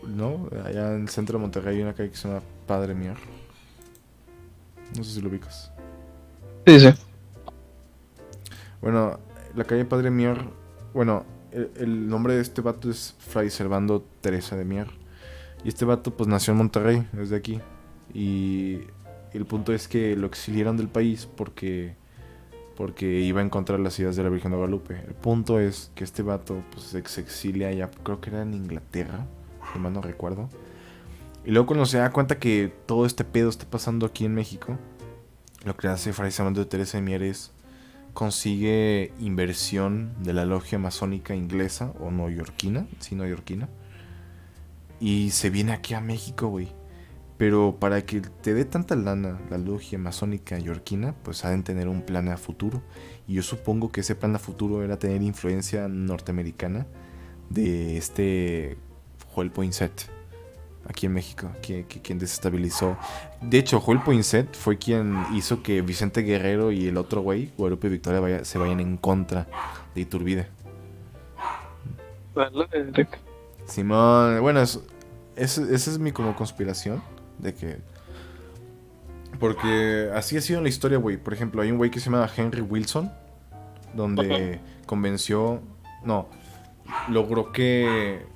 ¿no? Allá en el centro de Monterrey hay una calle que se llama Padre Mier. No sé si lo ubicas. Sí, sí. Bueno, la calle Padre Mier, bueno, el, nombre de este vato es Fray Servando Teresa de Mier. Y este vato pues nació en Monterrey, desde aquí. Y el punto es que lo exiliaron del país porque porque iba a encontrar las ideas de la Virgen de Guadalupe. El punto es que este vato pues, se exilia ya, creo que era en Inglaterra, si mal no recuerdo. Y luego cuando se da cuenta que todo este pedo está pasando aquí en México, lo que hace Fray Samando de Teresa Mieres consigue inversión de la logia masónica inglesa o neoyorquina, sí, neoyorquina. Y se viene aquí a México, güey. Pero para que te dé tanta lana la logia masónica yorquina, pues ha de tener un plan a futuro. Y yo supongo que ese plan a futuro era tener influencia norteamericana de este Joel Poinsett aquí en México, que, quien desestabilizó. De hecho, Joel Poinsett fue quien hizo que Vicente Guerrero y el otro güey, Guadalupe Victoria, se vayan en contra de Iturbide. Simón, bueno, esa es mi como conspiración de que. Porque así ha sido en la historia, güey. Por ejemplo, hay un güey que se llama Henry Wilson. Donde convenció. No. Logró que.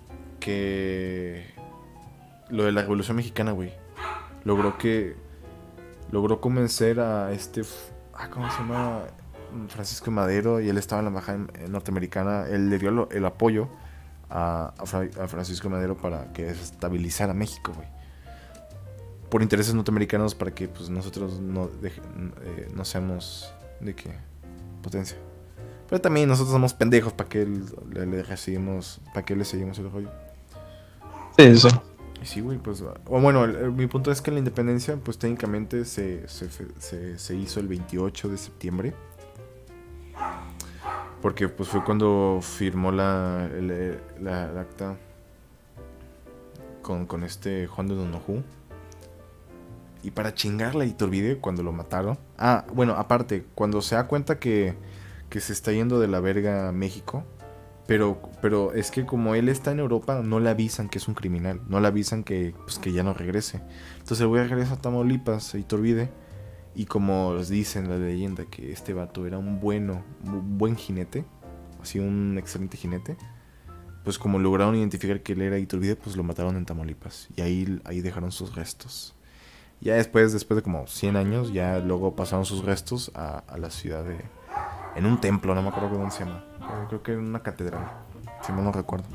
Que. Lo de la Revolución Mexicana, güey. Logró que. Logró convencer a este. Ah, ¿Cómo se llama? Francisco Madero. Y él estaba en la embajada norteamericana. Él le dio el apoyo a, Francisco Madero para que estabilizara México, güey por intereses norteamericanos para que pues nosotros no, eh, no seamos de qué potencia. Pero también nosotros somos pendejos para que le, le recibimos, para que le seguimos el rollo. Eso. Y sí, güey, pues. O bueno, mi punto es que la independencia, pues técnicamente se, se, se, hizo el 28 de septiembre. Porque pues fue cuando firmó la, la, acta con, con este Juan de Donojú. Y para chingarla y te olvidé cuando lo mataron. Ah, bueno, aparte, cuando se da cuenta que, que se está yendo de la verga México. Pero, pero es que como él está en Europa, no le avisan que es un criminal. No le avisan que, pues, que ya no regrese. Entonces voy a regresar a Tamaulipas te olvide. Y como les dicen la leyenda que este vato era un bueno, un buen jinete. Así un excelente jinete. Pues como lograron identificar que él era Iturbide, pues lo mataron en Tamaulipas. Y ahí, ahí dejaron sus restos. Ya después, después de como 100 años, ya luego pasaron sus restos a, la ciudad de... En un templo, no me acuerdo cómo se llama. Creo que en una catedral, si no, no recuerdo.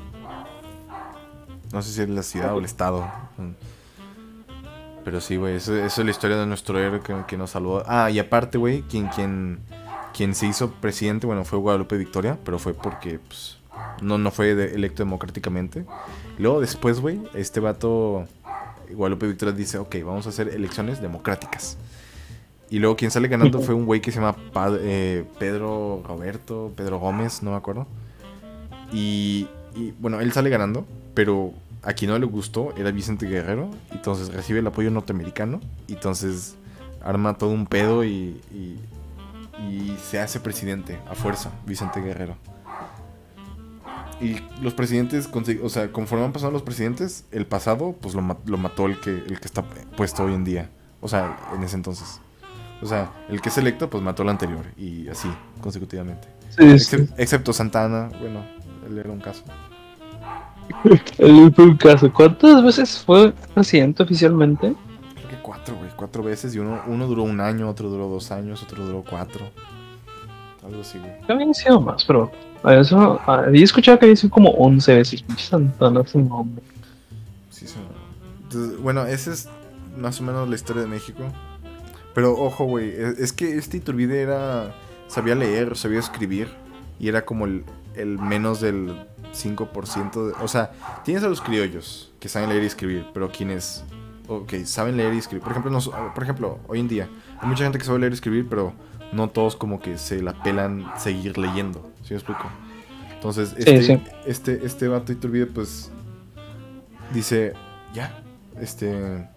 No sé si es la ciudad o el estado. Pero sí, güey, esa, es la historia de nuestro héroe que, nos salvó. Ah, y aparte, güey, quien, quien, quien se hizo presidente, bueno, fue Guadalupe Victoria, pero fue porque, pues, no, no fue electo democráticamente. Luego después, güey, este vato, Guadalupe Victoria dice, ok, vamos a hacer elecciones democráticas. Y luego quien sale ganando *laughs* fue un güey que se llama eh, Pedro Roberto, Pedro Gómez, no me acuerdo. Y, y, bueno, él sale ganando, pero a quien no le gustó era Vicente Guerrero. Entonces recibe el apoyo norteamericano. Entonces arma todo un pedo y, y, y se hace presidente a fuerza, Vicente Guerrero. Y los presidentes, o sea, conforme han pasado los presidentes, el pasado, pues lo, lo mató el que, el que está puesto hoy en día. O sea, en ese entonces. O sea, el que es electo, pues mató al anterior. Y así, consecutivamente. Sí, sí. Excep- excepto Santana, bueno, él era un caso. *laughs* El fue un caso. ¿Cuántas veces fue presidente oficialmente? Creo que cuatro, güey, cuatro veces. Y uno, uno duró un año, otro duró dos años, otro duró cuatro. Algo así, güey. Habían sido más, pero eso había escuchado que había sido como 11 veces. Pinche Santana sin nombre. Sí, sí. Entonces, bueno, esa es más o menos la historia de México. Pero ojo, güey, es, es que este Iturbide era. Sabía leer, sabía escribir. Y era como el, el menos del 5%. de- o sea, tienes a los criollos que saben leer y escribir, pero quienes. Ok, saben leer y escribir. Por ejemplo, nos- por ejemplo, hoy en día hay mucha gente que sabe leer y escribir, pero no todos como que se la pelan seguir leyendo. ¿Sí me explico? Entonces, este, sí. este, este vato Iturbide, pues dice, ya, este...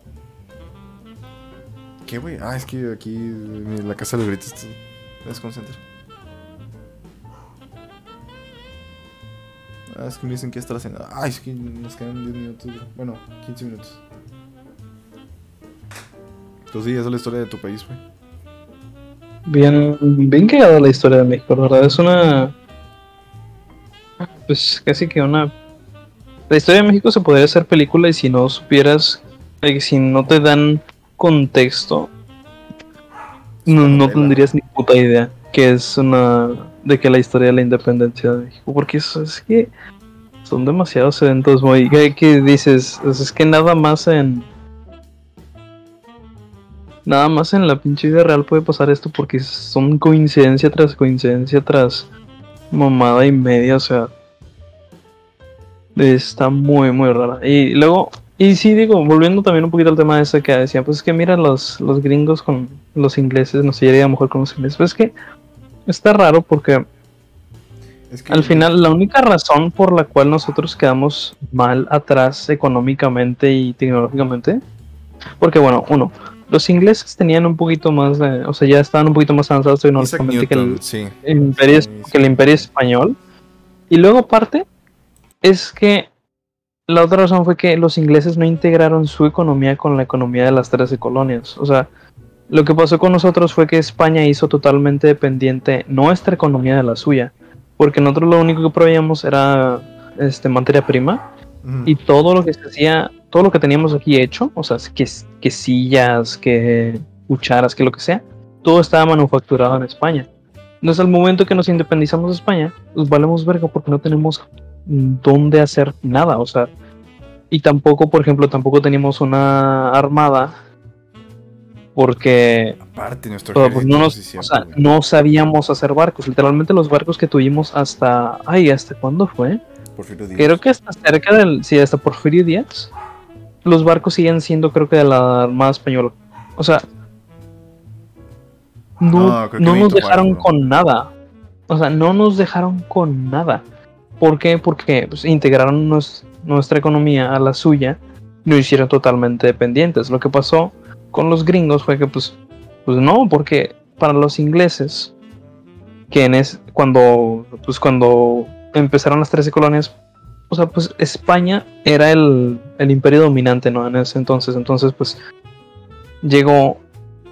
¿Qué, güey? Ah, es que aquí en la casa de los gritos te desconcentra. Ah, es que me dicen que está haciendo. Ah, es que nos quedan 10 minutos. Bueno, 15 minutos. Pues sí, esa es la historia de tu país, güey. Bien, bien quedada la historia de México, la verdad. Es una. Pues casi que una. La historia de México se podría hacer película y si no supieras. eh, si no te dan contexto. No, tendrías ni puta idea que es una. de que la historia de la independencia de México. Porque eso es que. Son demasiados eventos muy. que, que dices. es que nada más en. Nada más en la pinche vida real puede pasar esto porque son coincidencia tras coincidencia tras mamada y media, o sea. Está muy, muy rara. Y luego, y sí, digo, volviendo también un poquito al tema de ese que decían, pues es que mira los, los gringos con los ingleses, no sé, iría mejor con los ingleses. Pues es que está raro porque Es que al final la única razón por la cual nosotros quedamos mal atrás económicamente y tecnológicamente, porque bueno, uno, los ingleses tenían un poquito más de, o sea, ya estaban un poquito más avanzados tecnológicamente que el, sí. imperio, Sí, sí. que el imperio español. Y luego aparte es que la otra razón fue que los ingleses no integraron su economía con la economía de las 13 colonias. O sea, lo que pasó con nosotros fue que España hizo totalmente dependiente nuestra economía de la suya. Porque nosotros lo único que proveíamos era este, materia prima y todo lo que se hacía, todo lo que teníamos aquí hecho, o sea, que, que sillas, que cucharas, que lo que sea, todo estaba manufacturado en España. Entonces, al momento que nos independizamos de España, pues valemos verga porque no tenemos dónde hacer nada, o sea, y tampoco, por ejemplo, tampoco teníamos una armada porque Aparte, nuestro pues, no, nos- o sea, no sabíamos hacer barcos. Literalmente los barcos que tuvimos hasta, ay, ¿hasta cuándo fue? Porfirio Díaz. Creo que hasta cerca del. Sí, hasta Porfirio Díaz. Los barcos siguen siendo, creo que de la Armada Española. O sea. No, no nos dejaron con nada. O sea, no nos dejaron con nada. ¿Por qué? Porque pues, integraron nuestra economía a la suya y nos hicieron totalmente dependientes. Lo que pasó con los gringos fue que, pues, pues no, porque para los ingleses, que en es cuando, pues cuando empezaron las 13 colonias, o sea, pues España era el, el imperio dominante, ¿no? En ese entonces, entonces, pues llegó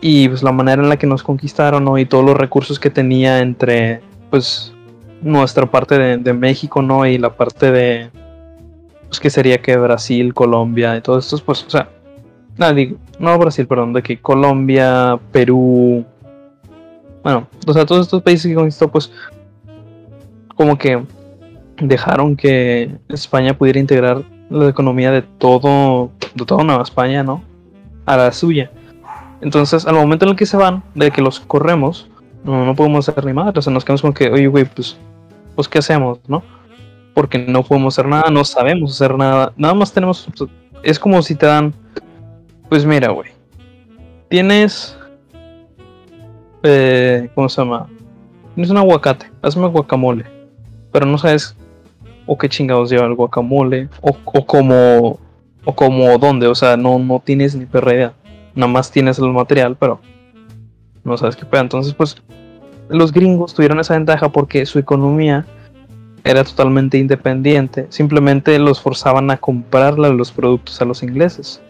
y pues la manera en la que nos conquistaron. Y todos los recursos que tenía entre, pues, nuestra parte de, de México, ¿no? Y la parte de, pues, que sería que Brasil, Colombia y todos estos, pues, o sea, nada, digo, no Brasil, perdón, de que Colombia, Perú, bueno, o sea, todos estos países que conquistó, pues, como que dejaron que España pudiera integrar la economía de todo, de toda Nueva España, ¿no? A la suya. Entonces, al momento en el que se van, de que los corremos, no, no podemos hacer ni madre, o sea, nos quedamos con que, oye, güey, pues, pues, ¿qué hacemos, no? porque no podemos hacer nada, no sabemos hacer nada, nada más tenemos, es como si te dan, pues mira, güey, tienes, eh, ¿cómo se llama? Tienes un aguacate, hazme guacamole, pero no sabes o qué chingados lleva el guacamole, o, o como, o como dónde, o sea, no, no tienes ni perra idea, nada más tienes el material, pero no sabes qué pedo, entonces pues los gringos tuvieron esa ventaja porque su economía era totalmente independiente. Simplemente los forzaban a comprarle los productos a los ingleses.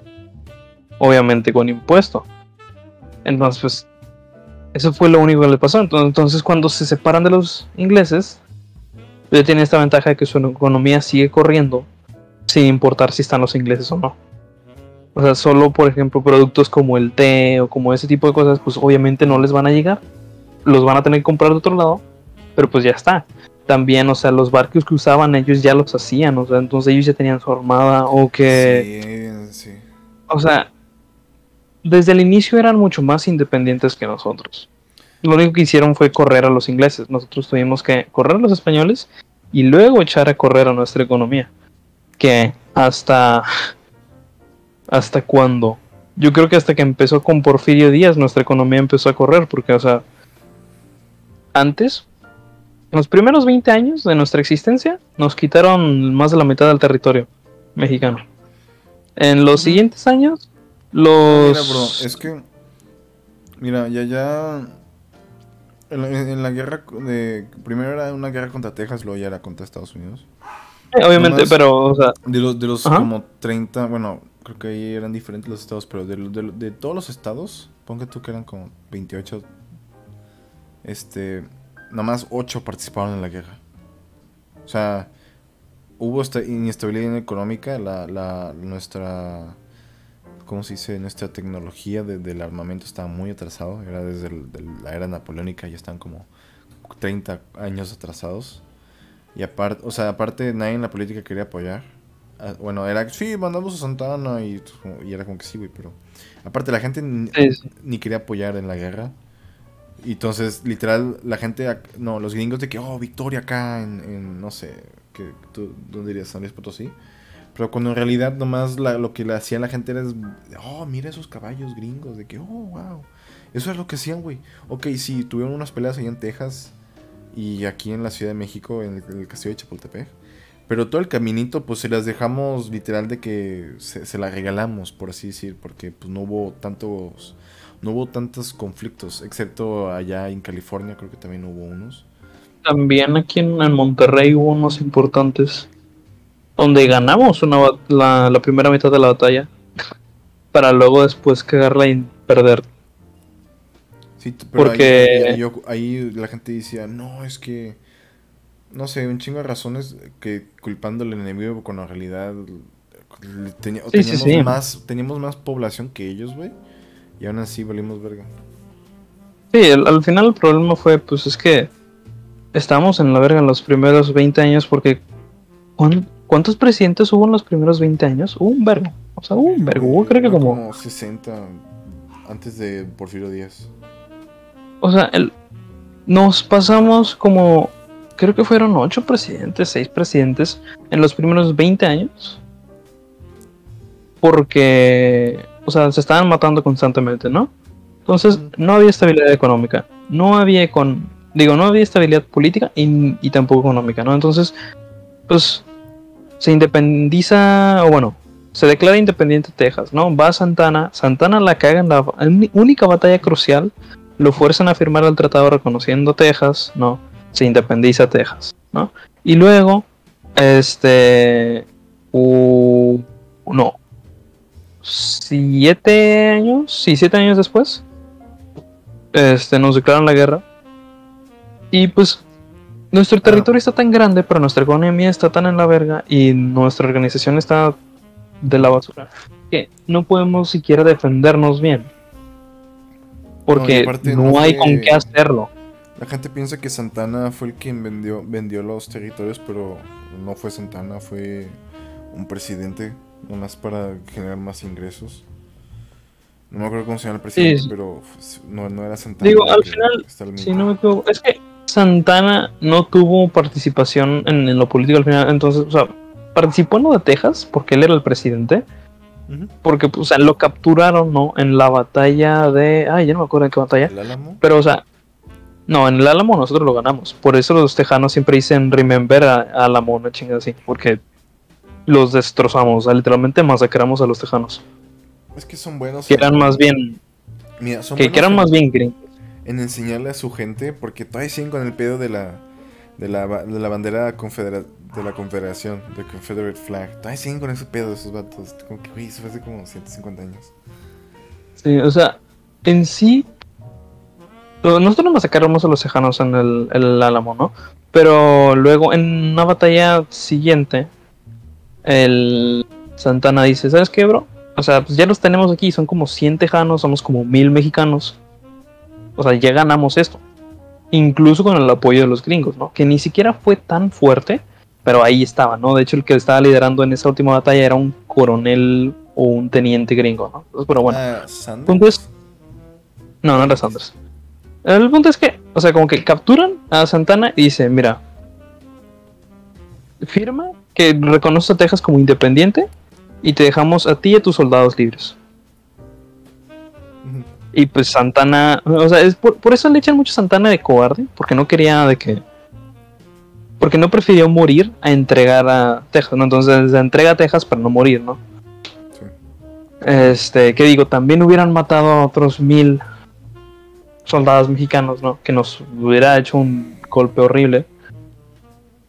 Obviamente con impuesto. Entonces, pues, eso fue lo único que le pasó. Entonces, cuando se separan de los ingleses, ya tiene esta ventaja de que su economía sigue corriendo sin importar si están los ingleses o no. O sea, solo, por ejemplo, productos como el té o como ese tipo de cosas, pues obviamente no les van a llegar los van a tener que comprar de otro lado, pero pues ya está. También, o sea, los barcos que usaban ellos ya los hacían, o sea, entonces ellos ya tenían su armada o que... Sí, sí. O sea, desde el inicio eran mucho más independientes que nosotros. Lo único que hicieron fue correr a los ingleses. Nosotros tuvimos que correr a los españoles y luego echar a correr a nuestra economía. Que hasta... ¿Hasta cuándo? Yo creo que hasta que empezó con Porfirio Díaz nuestra economía empezó a correr, porque, o sea, antes, en los primeros 20 años de nuestra existencia, nos quitaron más de la mitad del territorio mexicano. En los siguientes años, los... Mira, bro, es que... Mira, ya ya... En la, guerra de... Primero era una guerra contra Texas, luego ya era contra Estados Unidos. obviamente, pero, o sea... De los, de los como 30, bueno, creo que ahí eran diferentes los estados, pero de, de, de todos los estados, ponga tú que eran como 28 este, más 8 participaron en la guerra. O sea, hubo esta inestabilidad económica, la, la, nuestra, ¿cómo se dice? Nuestra tecnología del armamento estaba muy atrasado, era desde la era napoleónica, ya están como 30 años atrasados. Y aparte, o sea, aparte nadie en la política quería apoyar. Ah, bueno, era, sí, mandamos a Santana y, y era como que sí, güey, pero aparte la gente ni quería apoyar en la guerra. Entonces, literal, la gente, no, los gringos de que, oh, victoria acá en, no sé, que ¿dónde dirías? San Luis Potosí. Pero cuando en realidad nomás lo que le hacía la gente era, oh, mira esos caballos gringos, de que, oh, wow. Eso es lo que hacían, güey. Ok, sí, tuvieron unas peleas allá en Texas y aquí en la Ciudad de México, en el, castillo de Chapultepec. Pero todo el caminito, pues se las dejamos literal de que se, se la regalamos, por así decir, porque pues no hubo tantos no hubo tantos conflictos, excepto allá en California, creo que también hubo unos. También aquí en, Monterrey hubo unos importantes, donde ganamos una, la, primera mitad de la batalla, *laughs* para luego después cagarla y perder. Sí, pero Porque... ahí, la gente decía, no, es que no sé, un chingo de razones que culpando al enemigo con la realidad teníamos, Más, teníamos más población que ellos, güey. Y aún así valimos verga. Sí, al final el problema fue, pues es que estábamos en la verga en los primeros 20 años porque ¿cuántos presidentes hubo en los primeros 20 años? Hubo un vergo. O sea, hubo un vergo. Hubo creo que como... Como 60 antes de Porfirio Díaz. O sea, el, nos pasamos como... Creo que fueron 8 presidentes, 6 presidentes en los primeros 20 años. Porque o sea, se estaban matando constantemente, ¿no? Entonces, no había estabilidad económica, no había con, digo, no había estabilidad política y, tampoco económica, ¿no? Entonces, pues, se independiza, o bueno, se declara independiente Texas, ¿no? Va a Santana, Santana la caga en la única batalla crucial, lo fuerzan a firmar el tratado reconociendo Texas, ¿no? Se independiza Texas, ¿no? Y luego, este, no, siete años, sí, siete años después, este, nos declaran la guerra. Y pues nuestro territorio está tan grande, pero nuestra economía está tan en la verga y nuestra organización está de la basura que no podemos siquiera defendernos bien. Porque no, hay con qué hacerlo. La gente piensa que Santana fue el quien vendió, vendió los territorios, pero no fue Santana, fue un presidente nomás para generar más ingresos. No me acuerdo cómo se llama el presidente, pero no, no, era Santana. Digo, al final, si no me equivoco, es que Santana no tuvo participación en, en lo político al final, entonces, o sea, participó en lo de Texas porque él era el presidente. Porque, pues, o sea, lo capturaron, ¿no? En la batalla de. Ay, ya no me acuerdo en qué batalla. ¿El Álamo? Pero, o sea, no, en el Álamo nosotros lo ganamos. Por eso los tejanos siempre dicen remember a a Álamo, una chingada así. Porque los destrozamos, o sea, literalmente masacramos a los tejanos. Es que son buenos. Que eran más bien. Mira, son Que, que eran más bien gringos. en enseñarle a su gente, porque todavía siguen con el pedo de la de la, de la bandera confedera- de la confederación, de Confederate Flag. Todavía siguen con ese pedo esos vatos. Como que, güey, eso fue hace como 150 años. Sí, o sea, en sí. Nosotros masacramos a los tejanos en el, el Álamo, ¿no? Pero luego en una batalla siguiente, el Santana dice, ¿sabes qué, bro? O sea, pues ya los tenemos aquí, son como 100 tejanos, somos como mil mexicanos. O sea, ya ganamos esto. Incluso con el apoyo de los gringos, ¿no? Que ni siquiera fue tan fuerte, pero ahí estaba, ¿no? De hecho, el que estaba liderando en esa última batalla era un coronel o un teniente gringo, ¿no? Entonces, pero bueno. Sanders. punto es- No, no era Sanders. El punto es que, o sea, como que capturan a Santana y dice, mira, firma que reconoce a Texas como independiente y te dejamos a ti y a tus soldados libres. Y pues Santana, o sea, es por, por eso le echan mucho a Santana de cobarde, porque no quería de que... Porque no prefirió morir a entregar a Texas, ¿no? Entonces se entrega a Texas para no morir, ¿no? Sí. Este, que digo, también hubieran matado a otros mil soldados mexicanos, ¿no? Que nos hubiera hecho un golpe horrible.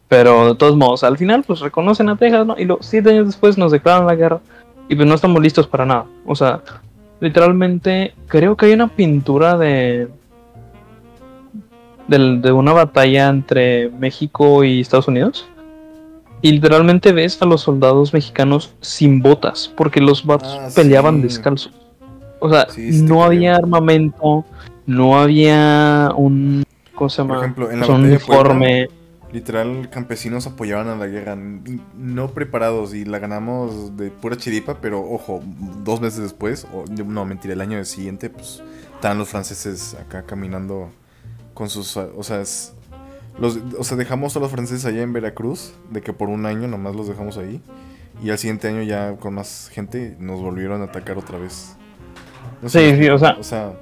Pero de todos modos, al final, pues reconocen a Texas, ¿no? Y los siete años después nos declaran la guerra. Y pues no estamos listos para nada. O sea, literalmente, creo que hay una pintura de. del- de una batalla entre México y Estados Unidos. Y literalmente ves a los soldados mexicanos sin botas, porque los vatos Ah, peleaban sí. descalzos. O sea, Sí, no creo. había armamento, no había un. ¿Cómo se llama? Por ejemplo, en la O sea, un de uniforme. Literal, campesinos apoyaban a la guerra, no preparados y la ganamos de pura chiripa, pero ojo, dos meses después, o no, mentira, el año siguiente, pues estaban los franceses acá caminando con sus, o sea, es- los, o sea, dejamos a los franceses allá en Veracruz, de que por un año nomás los dejamos ahí, y al siguiente año ya con más gente nos volvieron a atacar otra vez. No Sí, sí, o sea- o sea,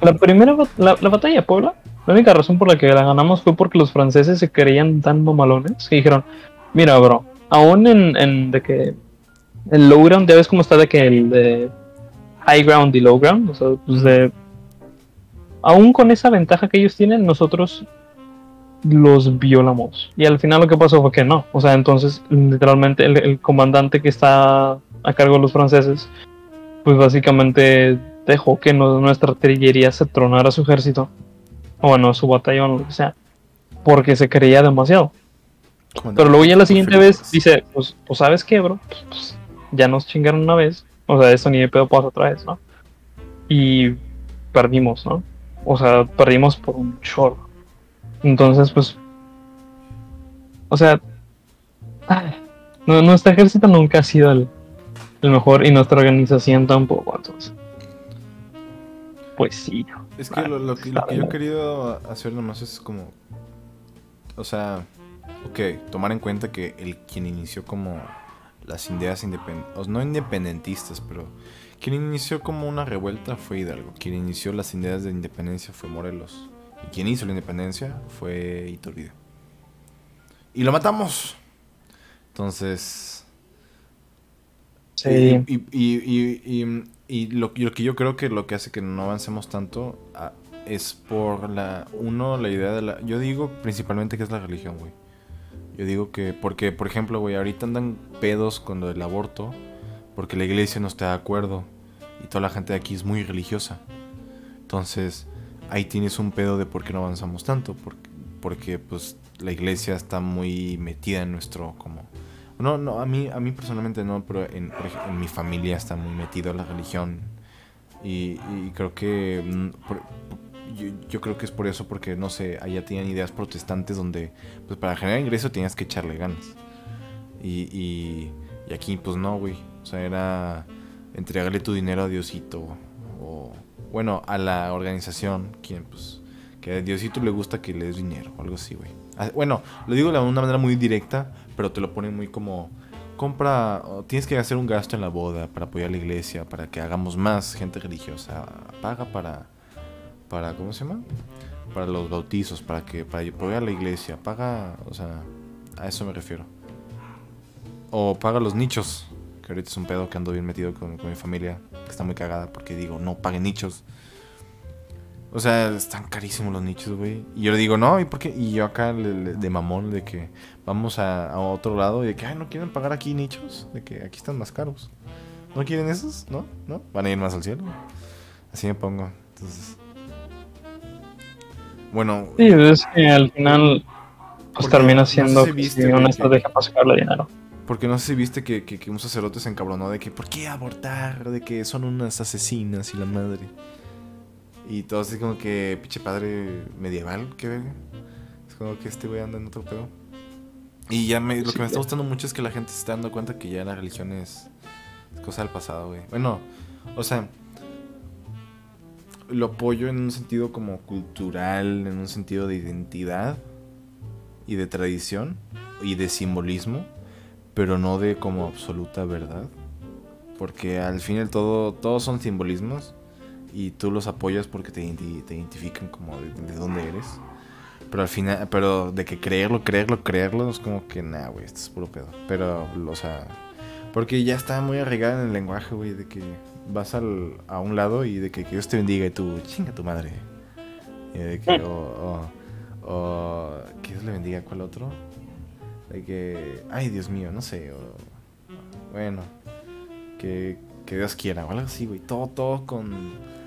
La primera la, la batalla Puebla, la única razón por la que la ganamos fue porque los franceses se creían tan mamalones que dijeron, mira bro, aún en, de que el low ground, ya ves cómo está de que el de high ground y low ground, o sea, pues de aún con esa ventaja que ellos tienen, nosotros los violamos. Y al final lo que pasó fue que no. O sea, entonces literalmente el comandante que está a cargo de los franceses, pues básicamente dejó que no- nuestra artillería se tronara su ejército. O bueno, su batallón, lo que sea. Porque se creía demasiado. Pero luego ya la siguiente vez dice, pues, pues ¿sabes qué, bro? Pues, pues, ya nos chingaron una vez. O sea, esto ni de pedo pasa otra vez, ¿no? Y perdimos, ¿no? O sea, perdimos por un chorro. Entonces, pues... O sea... ay, no- nuestro ejército nunca ha sido el, el mejor y nuestra organización tampoco, entonces... Pues sí. Es que lo, lo que, está lo que yo he querido hacer nomás es como. O sea, ok, tomar en cuenta que el quien inició como las ideas independientes, no independentistas, pero quien inició como una revuelta fue Hidalgo. Quien inició las ideas de independencia fue Morelos. Y quien hizo la independencia fue Iturbide. Y lo matamos. Entonces. Sí. Y, y, y, y- lo, lo que yo creo que lo que hace que no avancemos tanto ah, es por la. Uno, la idea de la. Yo digo principalmente que es la religión, güey. Yo digo que. Porque, por ejemplo, güey, ahorita andan pedos con lo del aborto. Porque la iglesia no está de acuerdo. Y toda la gente de aquí es muy religiosa. Entonces, ahí tienes un pedo de por qué no avanzamos tanto. Porque, porque pues, la iglesia está muy metida en nuestro. como no, no, a mí, a mí personalmente no, pero en, mi familia está muy metido la religión. Y, creo que. mm, yo creo que es por eso, porque no sé, allá tenían ideas protestantes donde, pues para generar ingreso tenías que echarle ganas. Y, y, y aquí, pues no, güey. O sea, era entregarle tu dinero a Diosito. O, bueno, a la organización, quien, pues, Que a Diosito le gusta que le des dinero, o algo así, güey. Ah, Bueno, lo digo de una manera muy directa, pero te lo ponen muy como compra, tienes que hacer un gasto en la boda para apoyar a la iglesia, para que hagamos más gente religiosa. Paga para, para, ¿cómo se llama? Para los bautizos, para que, para apoyar a la iglesia. Paga, o sea, a eso me refiero. O paga los nichos, que ahorita es un pedo que ando bien metido con, con mi familia, que está muy cagada porque digo, no paguen nichos. O sea, están carísimos los nichos, güey. Y yo le digo, no, ¿y por qué? Y yo acá le- le- de mamón, de que vamos a, a otro lado y de que, ay, ¿no quieren pagar aquí nichos? De que aquí están más caros. ¿No quieren esos? ¿No? ¿No? Van a ir más al cielo. Así me pongo. Entonces. Bueno, Sí, es que al final pues termina no sé siendo si viste, una estrategia para sacarle dinero. porque no sé si viste que, que, que un sacerdote se encabronó de que, ¿por qué abortar? De que son unas asesinas y la madre. Y todo así como que, pinche padre medieval, qué verga. Es como que este güey anda en otro pedo. Y ya me, lo que me está gustando mucho es que la gente se está dando cuenta que ya la religión es, es cosa del pasado, güey. Bueno, o sea, lo apoyo en un sentido como cultural, en un sentido de identidad y de tradición y de simbolismo, pero no de como absoluta verdad. Porque al fin y al todo, todos son simbolismos y tú los apoyas porque te, te identifican como de, de dónde eres. Pero al final, pero de que creerlo, creerlo, creerlo, es como que, nah, güey, esto es puro pedo. Pero, o sea, porque ya está muy arraigada en el lenguaje, güey, de que vas al, a un lado y de que, Dios te bendiga y tú, chinga tu madre. Y de que, o, o, o, que Dios le bendiga, ¿cuál otro? De que, ay, Dios mío, no sé, bueno, que, que Dios quiera, o algo así, güey, todo, todo con...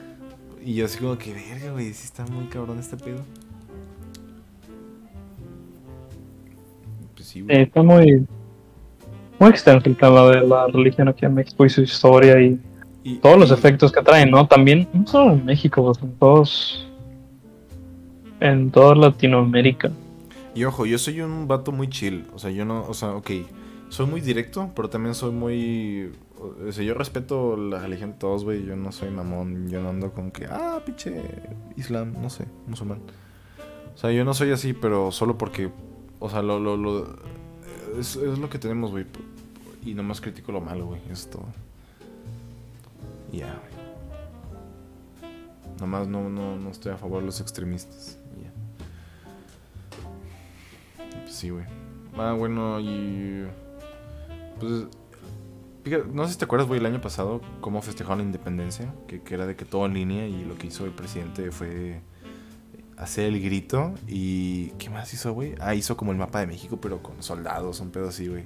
Y yo así como que, verga, güey, sí está muy cabrón este pedo. Pues sí, güey. está muy, muy extenso el tema de la religión aquí en México y su historia y Y- todos los y- efectos que traen, ¿no? También, no solo en México, pues en todos, en toda Latinoamérica. Y ojo, yo soy un vato muy chill. O sea, yo no, o sea, ok, soy muy directo, pero también soy muy... Yo respeto la religión de todos, güey. Yo no soy mamón, yo no ando con que, ah, pinche islam, no sé, musulmán. O sea, yo no soy así, pero solo porque, o sea, lo, lo, es, es lo que tenemos, güey. Y nomás critico lo malo, güey, es todo. Ya, güey. Nomás no, no, no estoy a favor de los extremistas. ya. Pues sí, güey. Ah, bueno, y. Pues. No sé si te acuerdas, güey, el año pasado, cómo festejaron la independencia. Que, era de que todo en línea y lo que hizo el presidente fue hacer el grito. ¿Y qué más hizo, güey? Ah, hizo como el mapa de México, pero con soldados, un pedo así, güey.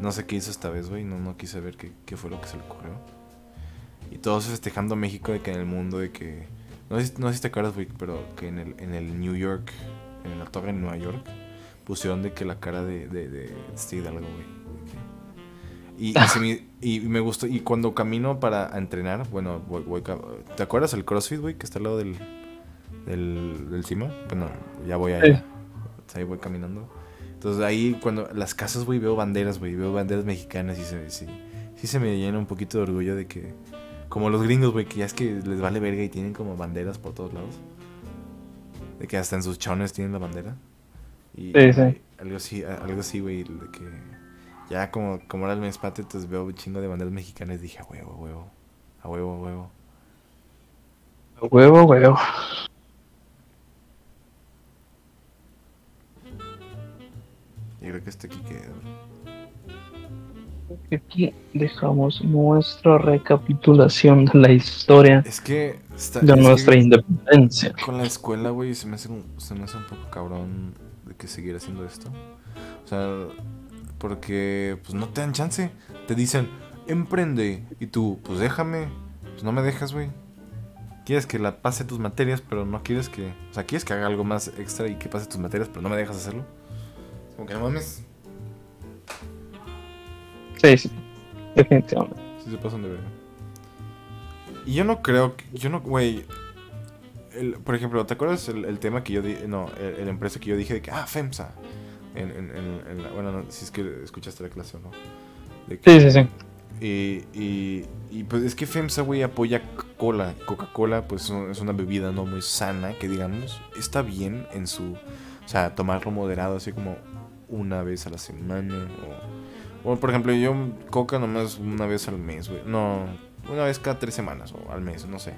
No sé qué hizo esta vez, güey. No, no quise ver qué, qué fue lo que se le ocurrió. Y todos festejando México de que en el mundo, de que. No sé, no sé si te acuerdas, güey, pero que en el, en el New York, en la torre en Nueva York, pusieron de que la cara de, de, de Steve Hidalgo, güey. Y, y, *laughs* se me, y me gustó. Y cuando camino para entrenar, bueno, voy, voy ¿te acuerdas el CrossFit, güey, que está al lado del, del, del cima? Bueno, ya voy allá. Ahí voy caminando. Entonces ahí cuando las casas, güey, veo banderas, güey, veo banderas mexicanas y se, sí, sí se me llena un poquito de orgullo de que, como los gringos, güey, que ya es que les vale verga y tienen como banderas por todos lados. De que hasta en sus chones tienen la bandera. Y Sí, sí. algo así, algo así, güey, de que ya como, como era el mes patrio, entonces veo un chingo de banderas mexicanas y dije, a huevo, a huevo, a huevo, a huevo. Huevo, huevo. Y creo que este aquí queda. Aquí dejamos nuestra recapitulación de la historia Es que... Está, de es que- nuestra independencia. Con la escuela, güey, se me hace un, se me hace un poco cabrón de que seguir haciendo esto. O sea, porque pues no te dan chance. Te dicen, emprende. Y tú, pues déjame. Pues no me dejas, güey. Quieres que la pase tus materias, pero no quieres que... O sea, quieres que haga algo más extra y que pase tus materias, pero no me dejas hacerlo. Como que no mames. Sí, sí. Definitivamente. Sí se pasan de verga. Y yo no creo que... Yo no, güey... por ejemplo, ¿te acuerdas el, el tema que yo dije? No, el, la empresa que yo dije de que... Ah, FEMSA. En, en, en- en la- bueno, no, si es que escuchaste la clase o no. De que, Sí, sí, sí. Y, y, y, pues es que FEMSA, güey, apoya Coca-Cola. Coca-Cola, pues es una bebida no muy sana, que digamos, está bien en su... O sea, tomarlo moderado, así como una vez a la semana. O, o por ejemplo, yo Coca nomás una vez al mes, güey. No, una vez cada tres semanas o al mes, no sé.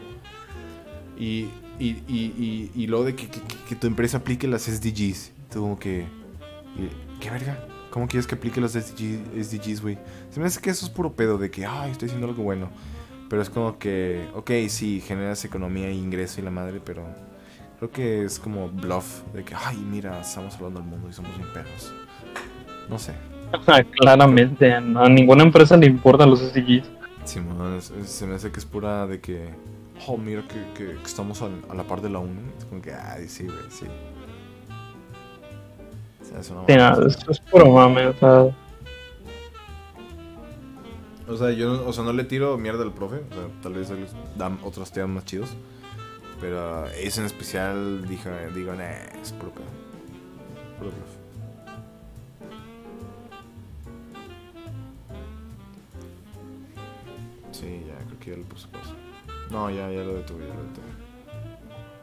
Y, y, y, y, luego de que, que, que, tu empresa aplique las SDGs. Tú como que... ¿Qué verga? ¿Cómo quieres que aplique los SDGs, güey? Se me hace que eso es puro pedo de que, ay, estoy haciendo algo bueno. Pero es como que, ok, sí, generas economía e ingreso y la madre, pero creo que es como bluff de que, ay, mira, estamos hablando del mundo y somos bien perros. No sé. *laughs* Claramente, a ninguna empresa le importan los SDGs. Sí, se me hace que es pura de que, oh, mira que, que, estamos a, la par de la ONU. Es como que, ay, sí, güey, sí. Es, una sí, no, es, es puro mame, o sea. O sea, yo o sea, no le tiro mierda al profe. O sea, tal vez les dan otros temas más chidos. Pero ese en especial, dijo, digo, nah, es puro pedo. Puro profe. Sí, ya, creo que ya le puse pausa. No, ya, ya lo detuve, ya lo detuve.